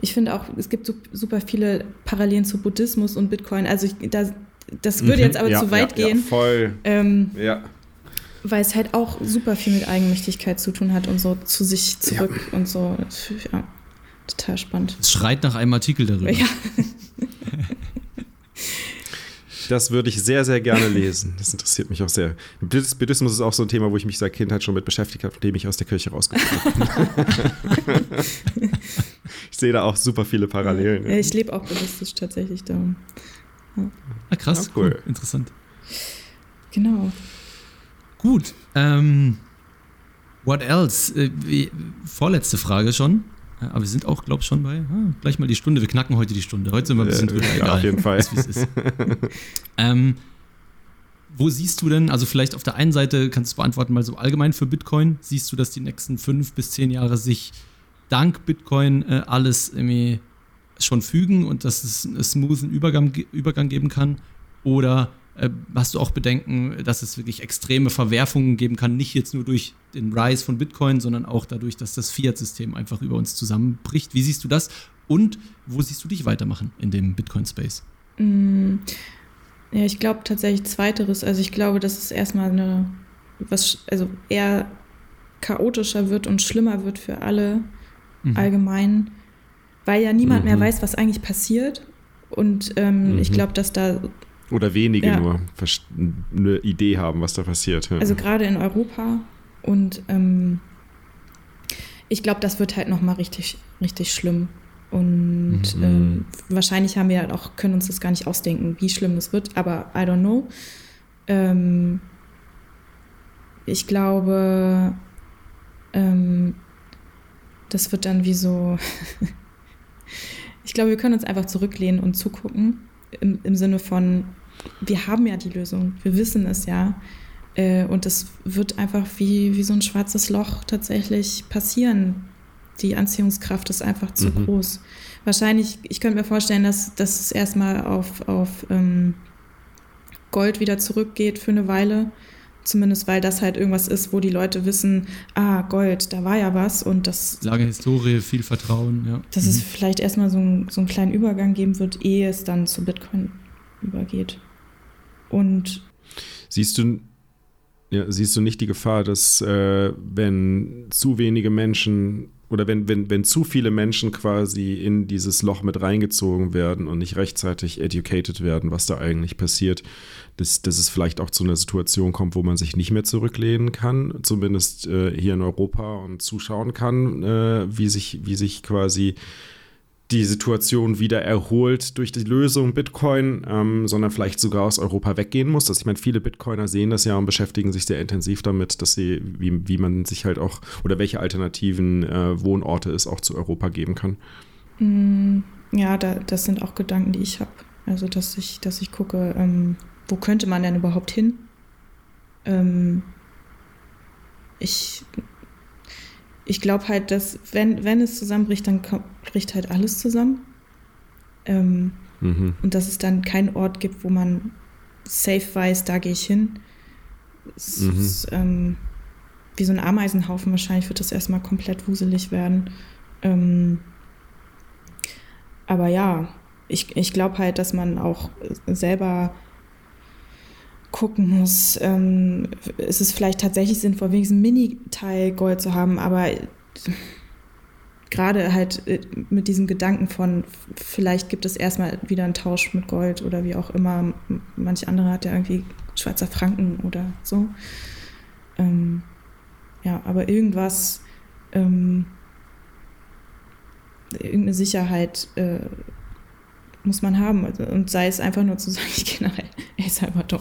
ich finde auch, es gibt super viele Parallelen zu Buddhismus und Bitcoin. Also ich, da, das würde mhm. jetzt aber ja, zu weit ja, gehen. Ja, voll. Ähm, ja. Weil es halt auch super viel mit Eigenmächtigkeit zu tun hat und so zu sich zurück und so. Ja. Total spannend. Es schreit nach einem Artikel darüber. Ja. Das würde ich sehr, sehr gerne lesen. Das interessiert mich auch sehr. Buddhismus ist auch so ein Thema, wo ich mich seit Kindheit schon mit beschäftigt habe, nachdem ich aus der Kirche rausgekommen bin. ich sehe da auch super viele Parallelen. Ja, ich lebe auch buddhistisch tatsächlich da. Ja. Ah, krass, ja, cool. cool. Interessant. Genau. Gut. Ähm, what else? Äh, wie, vorletzte Frage schon. Ja, aber wir sind auch, glaube ich, schon bei ah, gleich mal die Stunde. Wir knacken heute die Stunde. Heute sind wir ein bisschen drüber. Ja, egal. Auf jeden Fall. Ist, ist. ähm, wo siehst du denn, also vielleicht auf der einen Seite kannst du beantworten, mal so allgemein für Bitcoin, siehst du, dass die nächsten fünf bis zehn Jahre sich dank Bitcoin äh, alles irgendwie schon fügen und dass es einen smoothen Übergang, Übergang geben kann? Oder äh, hast du auch Bedenken, dass es wirklich extreme Verwerfungen geben kann, nicht jetzt nur durch den Rise von Bitcoin, sondern auch dadurch, dass das Fiat-System einfach über uns zusammenbricht. Wie siehst du das? Und wo siehst du dich weitermachen in dem Bitcoin-Space? Mm, ja, ich glaube tatsächlich zweiteres. Also ich glaube, dass es erstmal eine, was, also eher chaotischer wird und schlimmer wird für alle mhm. allgemein, weil ja niemand mhm. mehr weiß, was eigentlich passiert. Und ähm, mhm. ich glaube, dass da oder wenige ja. nur eine Idee haben, was da passiert. Ja. Also gerade in Europa und ähm, ich glaube, das wird halt nochmal richtig, richtig schlimm. Und mhm. ähm, wahrscheinlich haben wir halt auch, können uns das gar nicht ausdenken, wie schlimm das wird, aber I don't know. Ähm, ich glaube, ähm, das wird dann wie so. ich glaube, wir können uns einfach zurücklehnen und zugucken. Im, im Sinne von, wir haben ja die Lösung, wir wissen es ja. Äh, und es wird einfach wie, wie so ein schwarzes Loch tatsächlich passieren. Die Anziehungskraft ist einfach zu mhm. groß. Wahrscheinlich, ich könnte mir vorstellen, dass, dass es erstmal auf, auf ähm, Gold wieder zurückgeht für eine Weile. Zumindest weil das halt irgendwas ist, wo die Leute wissen, ah, Gold, da war ja was und das. Lange Historie, viel Vertrauen, ja. Dass mhm. es vielleicht erstmal so, ein, so einen kleinen Übergang geben wird, ehe es dann zu Bitcoin übergeht. Und siehst du, ja, siehst du nicht die Gefahr, dass äh, wenn zu wenige Menschen oder wenn, wenn, wenn zu viele Menschen quasi in dieses Loch mit reingezogen werden und nicht rechtzeitig educated werden, was da eigentlich passiert, dass, dass es vielleicht auch zu einer Situation kommt, wo man sich nicht mehr zurücklehnen kann, zumindest äh, hier in Europa und zuschauen kann, äh, wie, sich, wie sich quasi die Situation wieder erholt durch die Lösung Bitcoin, ähm, sondern vielleicht sogar aus Europa weggehen muss. Also ich meine, viele Bitcoiner sehen das ja und beschäftigen sich sehr intensiv damit, dass sie, wie, wie man sich halt auch oder welche alternativen äh, Wohnorte es auch zu Europa geben kann. Mm, ja, da, das sind auch Gedanken, die ich habe. Also, dass ich, dass ich gucke, ähm, wo könnte man denn überhaupt hin? Ähm, ich ich glaube halt, dass wenn, wenn es zusammenbricht, dann kommt, bricht halt alles zusammen. Ähm, mhm. Und dass es dann keinen Ort gibt, wo man safe weiß, da gehe ich hin. Es mhm. ist ähm, wie so ein Ameisenhaufen. Wahrscheinlich wird das erstmal komplett wuselig werden. Ähm, aber ja, ich, ich glaube halt, dass man auch selber gucken muss, ähm, ist es vielleicht tatsächlich sinnvoll, wenigstens ein Mini-Teil Gold zu haben, aber gerade halt äh, mit diesem Gedanken von, vielleicht gibt es erstmal wieder einen Tausch mit Gold oder wie auch immer. Manch andere hat ja irgendwie Schweizer Franken oder so. Ähm, ja, aber irgendwas, ähm, irgendeine Sicherheit, äh, muss man haben. Also, und sei es einfach nur zu sagen, ich gehe nach El Salvador.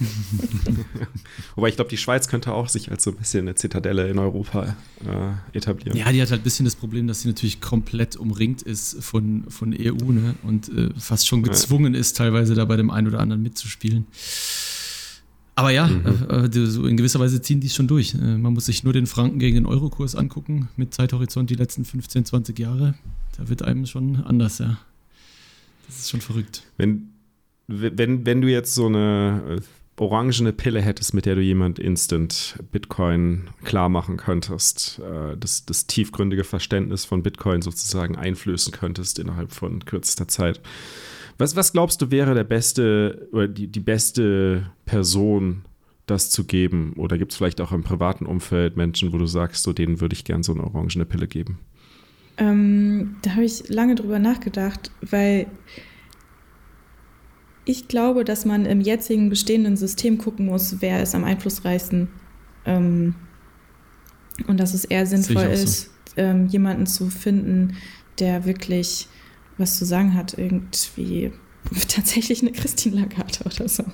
Wobei ich glaube, die Schweiz könnte auch sich als so ein bisschen eine Zitadelle in Europa äh, etablieren. Ja, die hat halt ein bisschen das Problem, dass sie natürlich komplett umringt ist von, von EU ne? und äh, fast schon gezwungen ja. ist, teilweise da bei dem einen oder anderen mitzuspielen. Aber ja, mhm. äh, äh so in gewisser Weise ziehen die es schon durch. Äh, man muss sich nur den Franken gegen den Eurokurs angucken, mit Zeithorizont die letzten 15, 20 Jahre. Da wird einem schon anders, ja. Das ist schon verrückt. Wenn, wenn, wenn du jetzt so eine äh, orangene Pille hättest, mit der du jemand instant Bitcoin klar machen könntest, äh, das, das tiefgründige Verständnis von Bitcoin sozusagen einflößen könntest innerhalb von kürzester Zeit. Was, was glaubst du wäre der beste oder die, die beste Person, das zu geben? Oder gibt es vielleicht auch im privaten Umfeld Menschen, wo du sagst, so denen würde ich gern so eine orangene Pille geben? Ähm, da habe ich lange drüber nachgedacht, weil ich glaube, dass man im jetzigen bestehenden System gucken muss, wer ist am einflussreichsten. Ähm, und dass es eher sinnvoll ist, so. ähm, jemanden zu finden, der wirklich was zu sagen hat. Irgendwie tatsächlich eine Christine Lagarde oder so.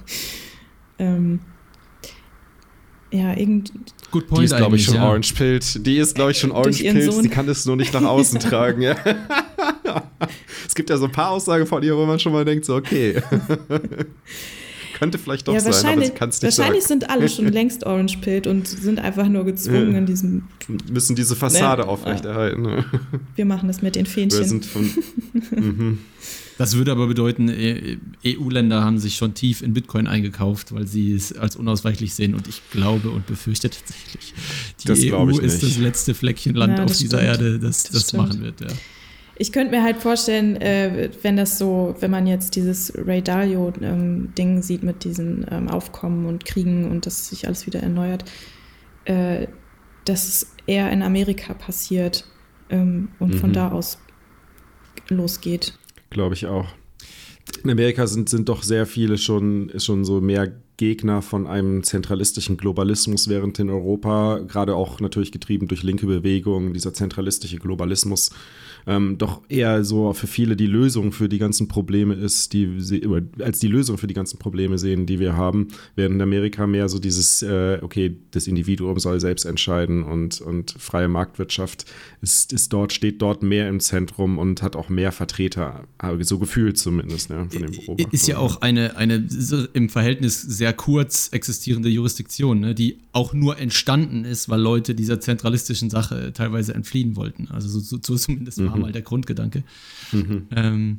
Ähm, ja, irgend. Good point. Die ist, glaube ich, schon ja. Orange Pilled. Die ist, glaube ich, schon Orange Pilled. Die kann das nur nicht nach außen tragen. Ja. es gibt ja so ein paar Aussagen von ihr, wo man schon mal denkt, so, okay. Könnte vielleicht doch ja, sein, aber sie kann es nicht Wahrscheinlich sagen. sind alle schon längst Orange Pilled und sind einfach nur gezwungen ja. in diesem. Müssen diese Fassade ja. aufrechterhalten. Ne? Wir machen das mit den Fähnchen. Wir sind von. mhm. Das würde aber bedeuten, EU-Länder haben sich schon tief in Bitcoin eingekauft, weil sie es als unausweichlich sehen. Und ich glaube und befürchte tatsächlich, die das EU ist das letzte Fleckchen Land auf dieser stimmt. Erde, das das, das machen wird. Ja. Ich könnte mir halt vorstellen, äh, wenn das so, wenn man jetzt dieses Ray Dalio-Ding ähm, sieht mit diesen ähm, Aufkommen und Kriegen und dass sich alles wieder erneuert, äh, dass es eher in Amerika passiert ähm, und mhm. von da aus losgeht. Glaube ich auch. In Amerika sind, sind doch sehr viele schon, schon so mehr Gegner von einem zentralistischen Globalismus, während in Europa, gerade auch natürlich getrieben durch linke Bewegungen, dieser zentralistische Globalismus ähm, doch eher so für viele die Lösung für die ganzen Probleme ist, die sie, als die Lösung für die ganzen Probleme sehen, die wir haben, während in Amerika mehr so dieses, äh, okay, das Individuum soll selbst entscheiden und, und freie Marktwirtschaft ist, ist dort, steht dort mehr im Zentrum und hat auch mehr Vertreter, so gefühlt zumindest, ne, von den. Ist ja auch eine, eine im Verhältnis sehr kurz existierende Jurisdiktion, ne, die auch nur entstanden ist, weil Leute dieser zentralistischen Sache teilweise entfliehen wollten. Also so, so, so zumindest mhm. War mal der Grundgedanke. Mhm. Ähm,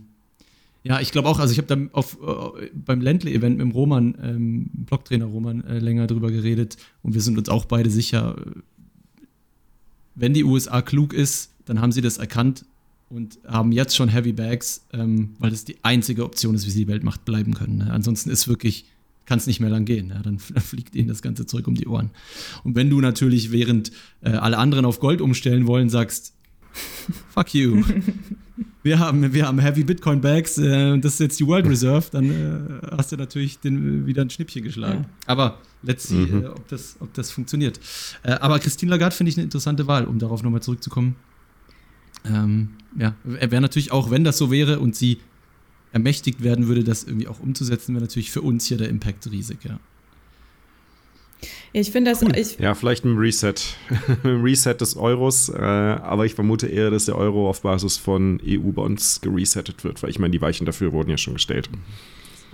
ja, ich glaube auch, also ich habe dann auf, äh, beim Ländle-Event mit dem Roman, ähm, Blocktrainer Roman, äh, länger drüber geredet und wir sind uns auch beide sicher, wenn die USA klug ist, dann haben sie das erkannt und haben jetzt schon Heavy Bags, ähm, weil das die einzige Option ist, wie sie die Weltmacht bleiben können. Ne? Ansonsten ist wirklich kann es nicht mehr lang gehen. Ja, dann, dann, fliegt ihnen das ganze Zeug um die Ohren. Und wenn du natürlich, während äh, alle anderen auf Gold umstellen wollen, sagst, fuck you. Wir haben, wir haben Heavy Bitcoin Bags, äh, das ist jetzt die World Reserve, dann äh, hast du natürlich den, wieder ein Schnippchen geschlagen. Ja. Aber let's see, mhm. äh, ob, das, ob das funktioniert. Äh, aber Christine Lagarde finde ich eine interessante Wahl, um darauf nochmal zurückzukommen. Ähm, ja, wäre natürlich auch, wenn das so wäre und sie ermächtigt werden würde, das irgendwie auch umzusetzen, wäre natürlich für uns hier der Impact riesig, ja. Ich finde das. Cool. Ich ja, vielleicht ein Reset. ein Reset des Euros, äh, aber ich vermute eher, dass der Euro auf Basis von EU-Bonds geresettet wird, weil ich meine, die Weichen dafür wurden ja schon gestellt.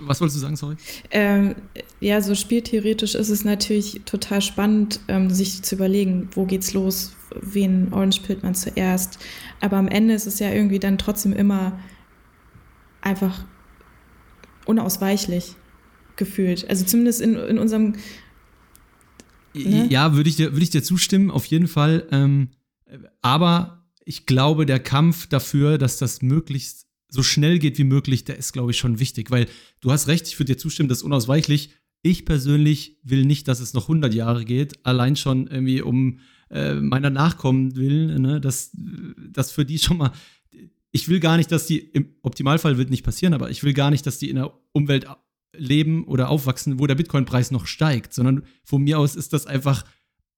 Was wolltest du sagen, sorry? Ähm, ja, so spieltheoretisch ist es natürlich total spannend, ähm, sich zu überlegen, wo geht's los, wen Orange pillt man zuerst. Aber am Ende ist es ja irgendwie dann trotzdem immer einfach unausweichlich gefühlt. Also zumindest in, in unserem. Ne? Ja, würde ich, dir, würd ich dir zustimmen, auf jeden Fall. Ähm, aber ich glaube, der Kampf dafür, dass das möglichst so schnell geht wie möglich, der ist, glaube ich, schon wichtig. Weil du hast recht, ich würde dir zustimmen, das ist unausweichlich. Ich persönlich will nicht, dass es noch 100 Jahre geht, allein schon irgendwie um äh, meiner Nachkommen will, ne, dass das für die schon mal ich will gar nicht, dass die, im Optimalfall wird nicht passieren, aber ich will gar nicht, dass die in einer Umwelt leben oder aufwachsen, wo der Bitcoin-Preis noch steigt, sondern von mir aus ist das einfach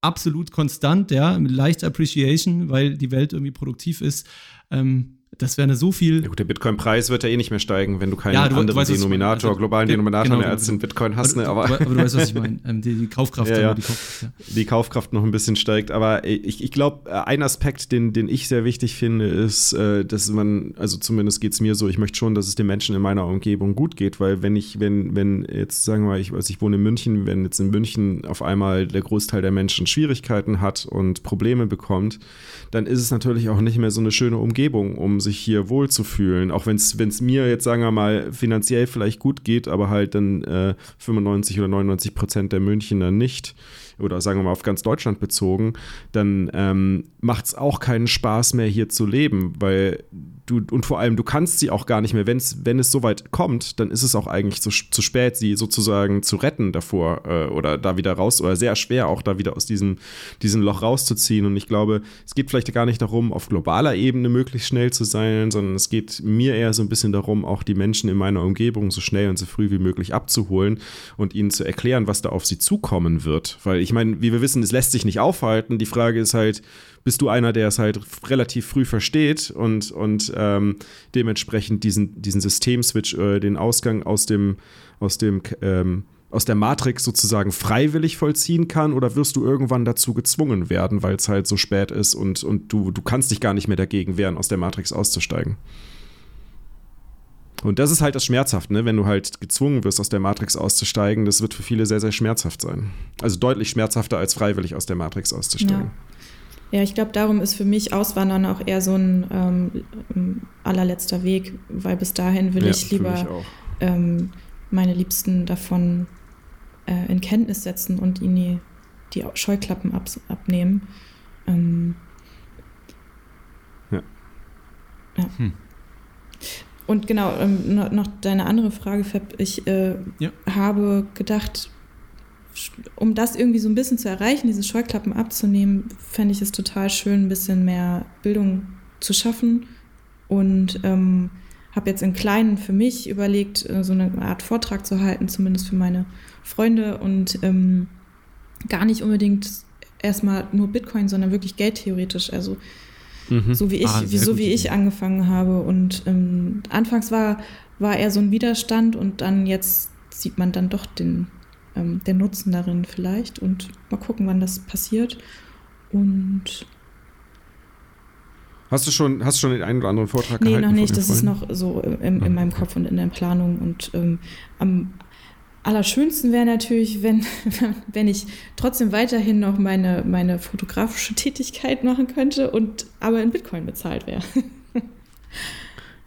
absolut konstant, ja, mit leichter Appreciation, weil die Welt irgendwie produktiv ist. Ähm, Das wäre eine so viel. Ja gut, der Bitcoin-Preis wird ja eh nicht mehr steigen, wenn du keinen ja, du, anderen du weißt, Denominator, also, globalen Denominator genau, mehr als den Bitcoin hast. Ne? Aber, aber, aber, du weißt, was ich meine. Ähm, die, die, Kaufkraft, ja, ja. Die, Kaufkraft ja. die, Kaufkraft, noch ein bisschen steigt. Aber ich, ich glaube, äh, ein Aspekt, den, den ich sehr wichtig finde, ist, äh, dass man, also zumindest geht es mir so, ich möchte schon, dass es den Menschen in meiner Umgebung gut geht, weil wenn ich, wenn, wenn jetzt, sagen wir mal, ich, also ich wohne in München, wenn jetzt in München auf einmal der Großteil der Menschen Schwierigkeiten hat und Probleme bekommt, dann ist es natürlich auch nicht mehr so eine schöne Umgebung, um sich hier wohlzufühlen. Auch wenn es mir jetzt, sagen wir mal, finanziell vielleicht gut geht, aber halt dann äh, 95 oder 99 Prozent der Münchner nicht oder sagen wir mal auf ganz Deutschland bezogen, dann ähm, macht es auch keinen Spaß mehr hier zu leben, weil du, und vor allem, du kannst sie auch gar nicht mehr, wenn's, wenn es soweit kommt, dann ist es auch eigentlich zu, zu spät, sie sozusagen zu retten davor äh, oder da wieder raus, oder sehr schwer auch da wieder aus diesem, diesem Loch rauszuziehen. Und ich glaube, es geht vielleicht gar nicht darum, auf globaler Ebene möglichst schnell zu sein, sondern es geht mir eher so ein bisschen darum, auch die Menschen in meiner Umgebung so schnell und so früh wie möglich abzuholen und ihnen zu erklären, was da auf sie zukommen wird. Weil ich meine, wie wir wissen, es lässt sich nicht aufhalten. Die Frage ist halt, bist du einer, der es halt relativ früh versteht und, und ähm, dementsprechend diesen, diesen Systemswitch, äh, den Ausgang aus dem, aus dem ähm, aus der Matrix sozusagen freiwillig vollziehen kann oder wirst du irgendwann dazu gezwungen werden, weil es halt so spät ist und, und du, du kannst dich gar nicht mehr dagegen wehren, aus der Matrix auszusteigen. Und das ist halt das Schmerzhaft, ne? wenn du halt gezwungen wirst, aus der Matrix auszusteigen. Das wird für viele sehr, sehr schmerzhaft sein. Also deutlich schmerzhafter als freiwillig aus der Matrix auszusteigen. Ja. Ja, ich glaube, darum ist für mich Auswandern auch eher so ein ähm, allerletzter Weg, weil bis dahin will ja, ich lieber ähm, meine Liebsten davon äh, in Kenntnis setzen und ihnen die, die Scheuklappen ab, abnehmen. Ähm, ja. ja. Hm. Und genau, ähm, noch deine andere Frage, Fab. Ich äh, ja. habe gedacht, um das irgendwie so ein bisschen zu erreichen, diese Scheuklappen abzunehmen, fände ich es total schön, ein bisschen mehr Bildung zu schaffen. Und ähm, habe jetzt in Kleinen für mich überlegt, äh, so eine Art Vortrag zu halten, zumindest für meine Freunde und ähm, gar nicht unbedingt erstmal nur Bitcoin, sondern wirklich geldtheoretisch. Also mhm. so wie ich, ah, wie, so wie ich angefangen habe. Und ähm, anfangs war, war eher so ein Widerstand und dann jetzt sieht man dann doch den, ähm, der Nutzen darin vielleicht und mal gucken, wann das passiert. Und Hast du schon, hast du schon den einen oder anderen Vortrag nee, gehalten? Nee, noch nicht. Das ist noch so in, in meinem Kopf und in der Planung. Und ähm, am allerschönsten wäre natürlich, wenn, wenn ich trotzdem weiterhin noch meine, meine fotografische Tätigkeit machen könnte und aber in Bitcoin bezahlt wäre.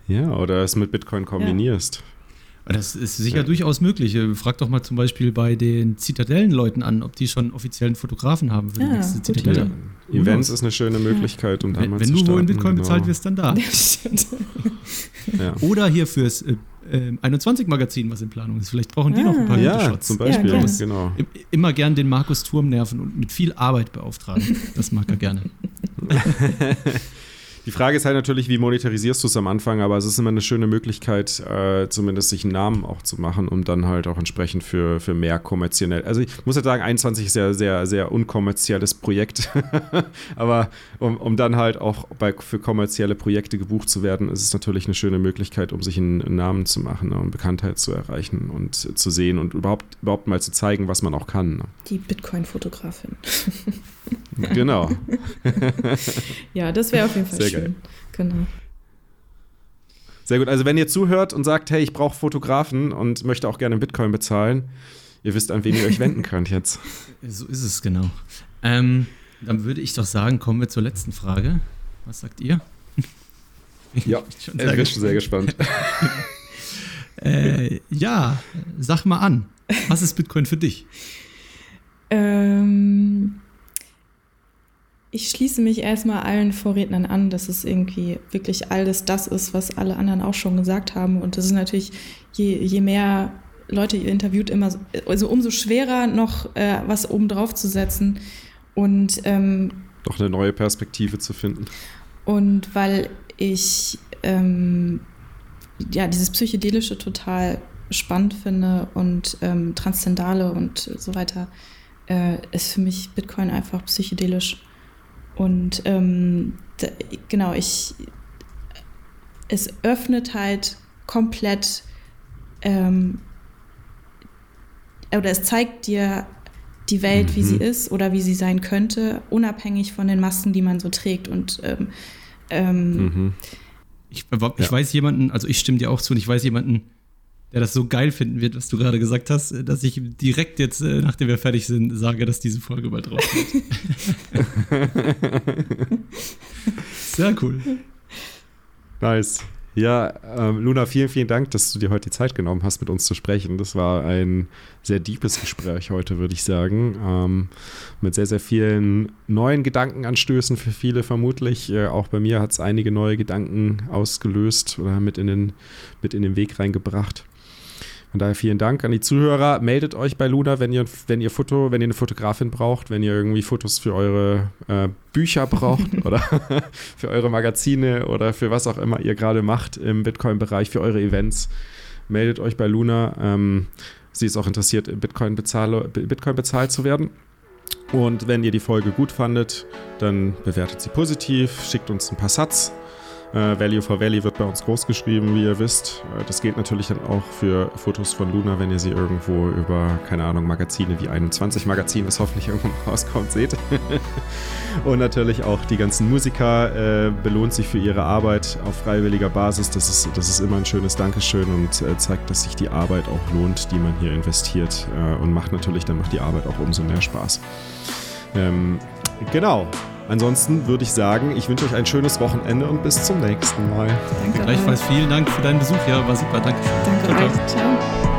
ja, oder es mit Bitcoin kombinierst. Das ist sicher ja. durchaus möglich. Äh, frag doch mal zum Beispiel bei den Zitadellenleuten an, ob die schon offiziellen Fotografen haben für die ja, nächste Zitadelle. Ja. Events ist eine schöne Möglichkeit, um da mal Wenn zu du wo in Bitcoin genau. bezahlt wirst, dann da. Oder hier fürs äh, 21-Magazin, ähm, was in Planung ist. Vielleicht brauchen die noch ein paar ja, Shots. zum Beispiel. Ja, genau. Immer gern den Markus Turm nerven und mit viel Arbeit beauftragen. Das mag er gerne. Die Frage ist halt natürlich, wie monetarisierst du es am Anfang, aber es ist immer eine schöne Möglichkeit, äh, zumindest sich einen Namen auch zu machen, um dann halt auch entsprechend für, für mehr kommerziell. Also ich muss halt sagen, 21 ist ja sehr, sehr unkommerzielles Projekt. aber um, um dann halt auch bei, für kommerzielle Projekte gebucht zu werden, ist es natürlich eine schöne Möglichkeit, um sich einen, einen Namen zu machen ne, und Bekanntheit zu erreichen und zu sehen und überhaupt, überhaupt mal zu zeigen, was man auch kann. Ne? Die Bitcoin-Fotografin. Genau. ja, das wäre auf jeden Fall Sehr schön. Geil. Genau. Sehr gut. Also wenn ihr zuhört und sagt, hey, ich brauche Fotografen und möchte auch gerne Bitcoin bezahlen, ihr wisst, an wen ihr euch wenden könnt jetzt. So ist es genau. Ähm, dann würde ich doch sagen, kommen wir zur letzten Frage. Was sagt ihr? Ja, ich bin schon sehr, gespannt. sehr gespannt. äh, ja, sag mal an. Was ist Bitcoin für dich? Ähm, ich schließe mich erstmal allen Vorrednern an, dass es irgendwie wirklich alles das ist, was alle anderen auch schon gesagt haben. Und das ist natürlich, je, je mehr Leute ihr interviewt, immer, also umso schwerer noch äh, was obendrauf zu setzen. Und ähm, doch eine neue Perspektive zu finden. Und weil ich ähm, ja dieses Psychedelische total spannend finde und ähm, Transzendale und so weiter, äh, ist für mich Bitcoin einfach psychedelisch. Und ähm, da, genau, ich es öffnet halt komplett ähm, oder es zeigt dir die Welt, mhm. wie sie mhm. ist oder wie sie sein könnte, unabhängig von den Masken, die man so trägt. Und ähm, ähm, mhm. ich, ich ja. weiß jemanden, also ich stimme dir auch zu und ich weiß jemanden, der das so geil finden wird, was du gerade gesagt hast, dass ich direkt jetzt, äh, nachdem wir fertig sind, sage, dass diese Folge bald rauskommt. Sehr cool. Nice. Ja, ähm, Luna, vielen, vielen Dank, dass du dir heute die Zeit genommen hast, mit uns zu sprechen. Das war ein sehr deepes Gespräch heute, würde ich sagen. Ähm, mit sehr, sehr vielen neuen Gedankenanstößen für viele vermutlich. Äh, auch bei mir hat es einige neue Gedanken ausgelöst oder mit in den, mit in den Weg reingebracht. Von daher vielen Dank an die Zuhörer. Meldet euch bei Luna, wenn ihr, wenn ihr Foto, wenn ihr eine Fotografin braucht, wenn ihr irgendwie Fotos für eure äh, Bücher braucht oder für eure Magazine oder für was auch immer ihr gerade macht im Bitcoin-Bereich, für eure Events. Meldet euch bei Luna. Ähm, sie ist auch interessiert, Bitcoin, Bitcoin bezahlt zu werden. Und wenn ihr die Folge gut fandet, dann bewertet sie positiv, schickt uns ein paar Satz äh, Value for Value wird bei uns groß geschrieben, wie ihr wisst. Äh, das geht natürlich dann auch für Fotos von Luna, wenn ihr sie irgendwo über, keine Ahnung, Magazine wie 21 Magazin, das hoffentlich irgendwann rauskommt, seht. Und natürlich auch die ganzen Musiker äh, belohnt sich für ihre Arbeit auf freiwilliger Basis. Das ist, das ist immer ein schönes Dankeschön und äh, zeigt, dass sich die Arbeit auch lohnt, die man hier investiert äh, und macht natürlich dann noch die Arbeit auch umso mehr Spaß. Ähm, genau. Ansonsten würde ich sagen, ich wünsche euch ein schönes Wochenende und bis zum nächsten Mal. Danke. Gleichfalls vielen Dank für deinen Besuch. Ja, war super. Danke. Danke ciao. Ciao.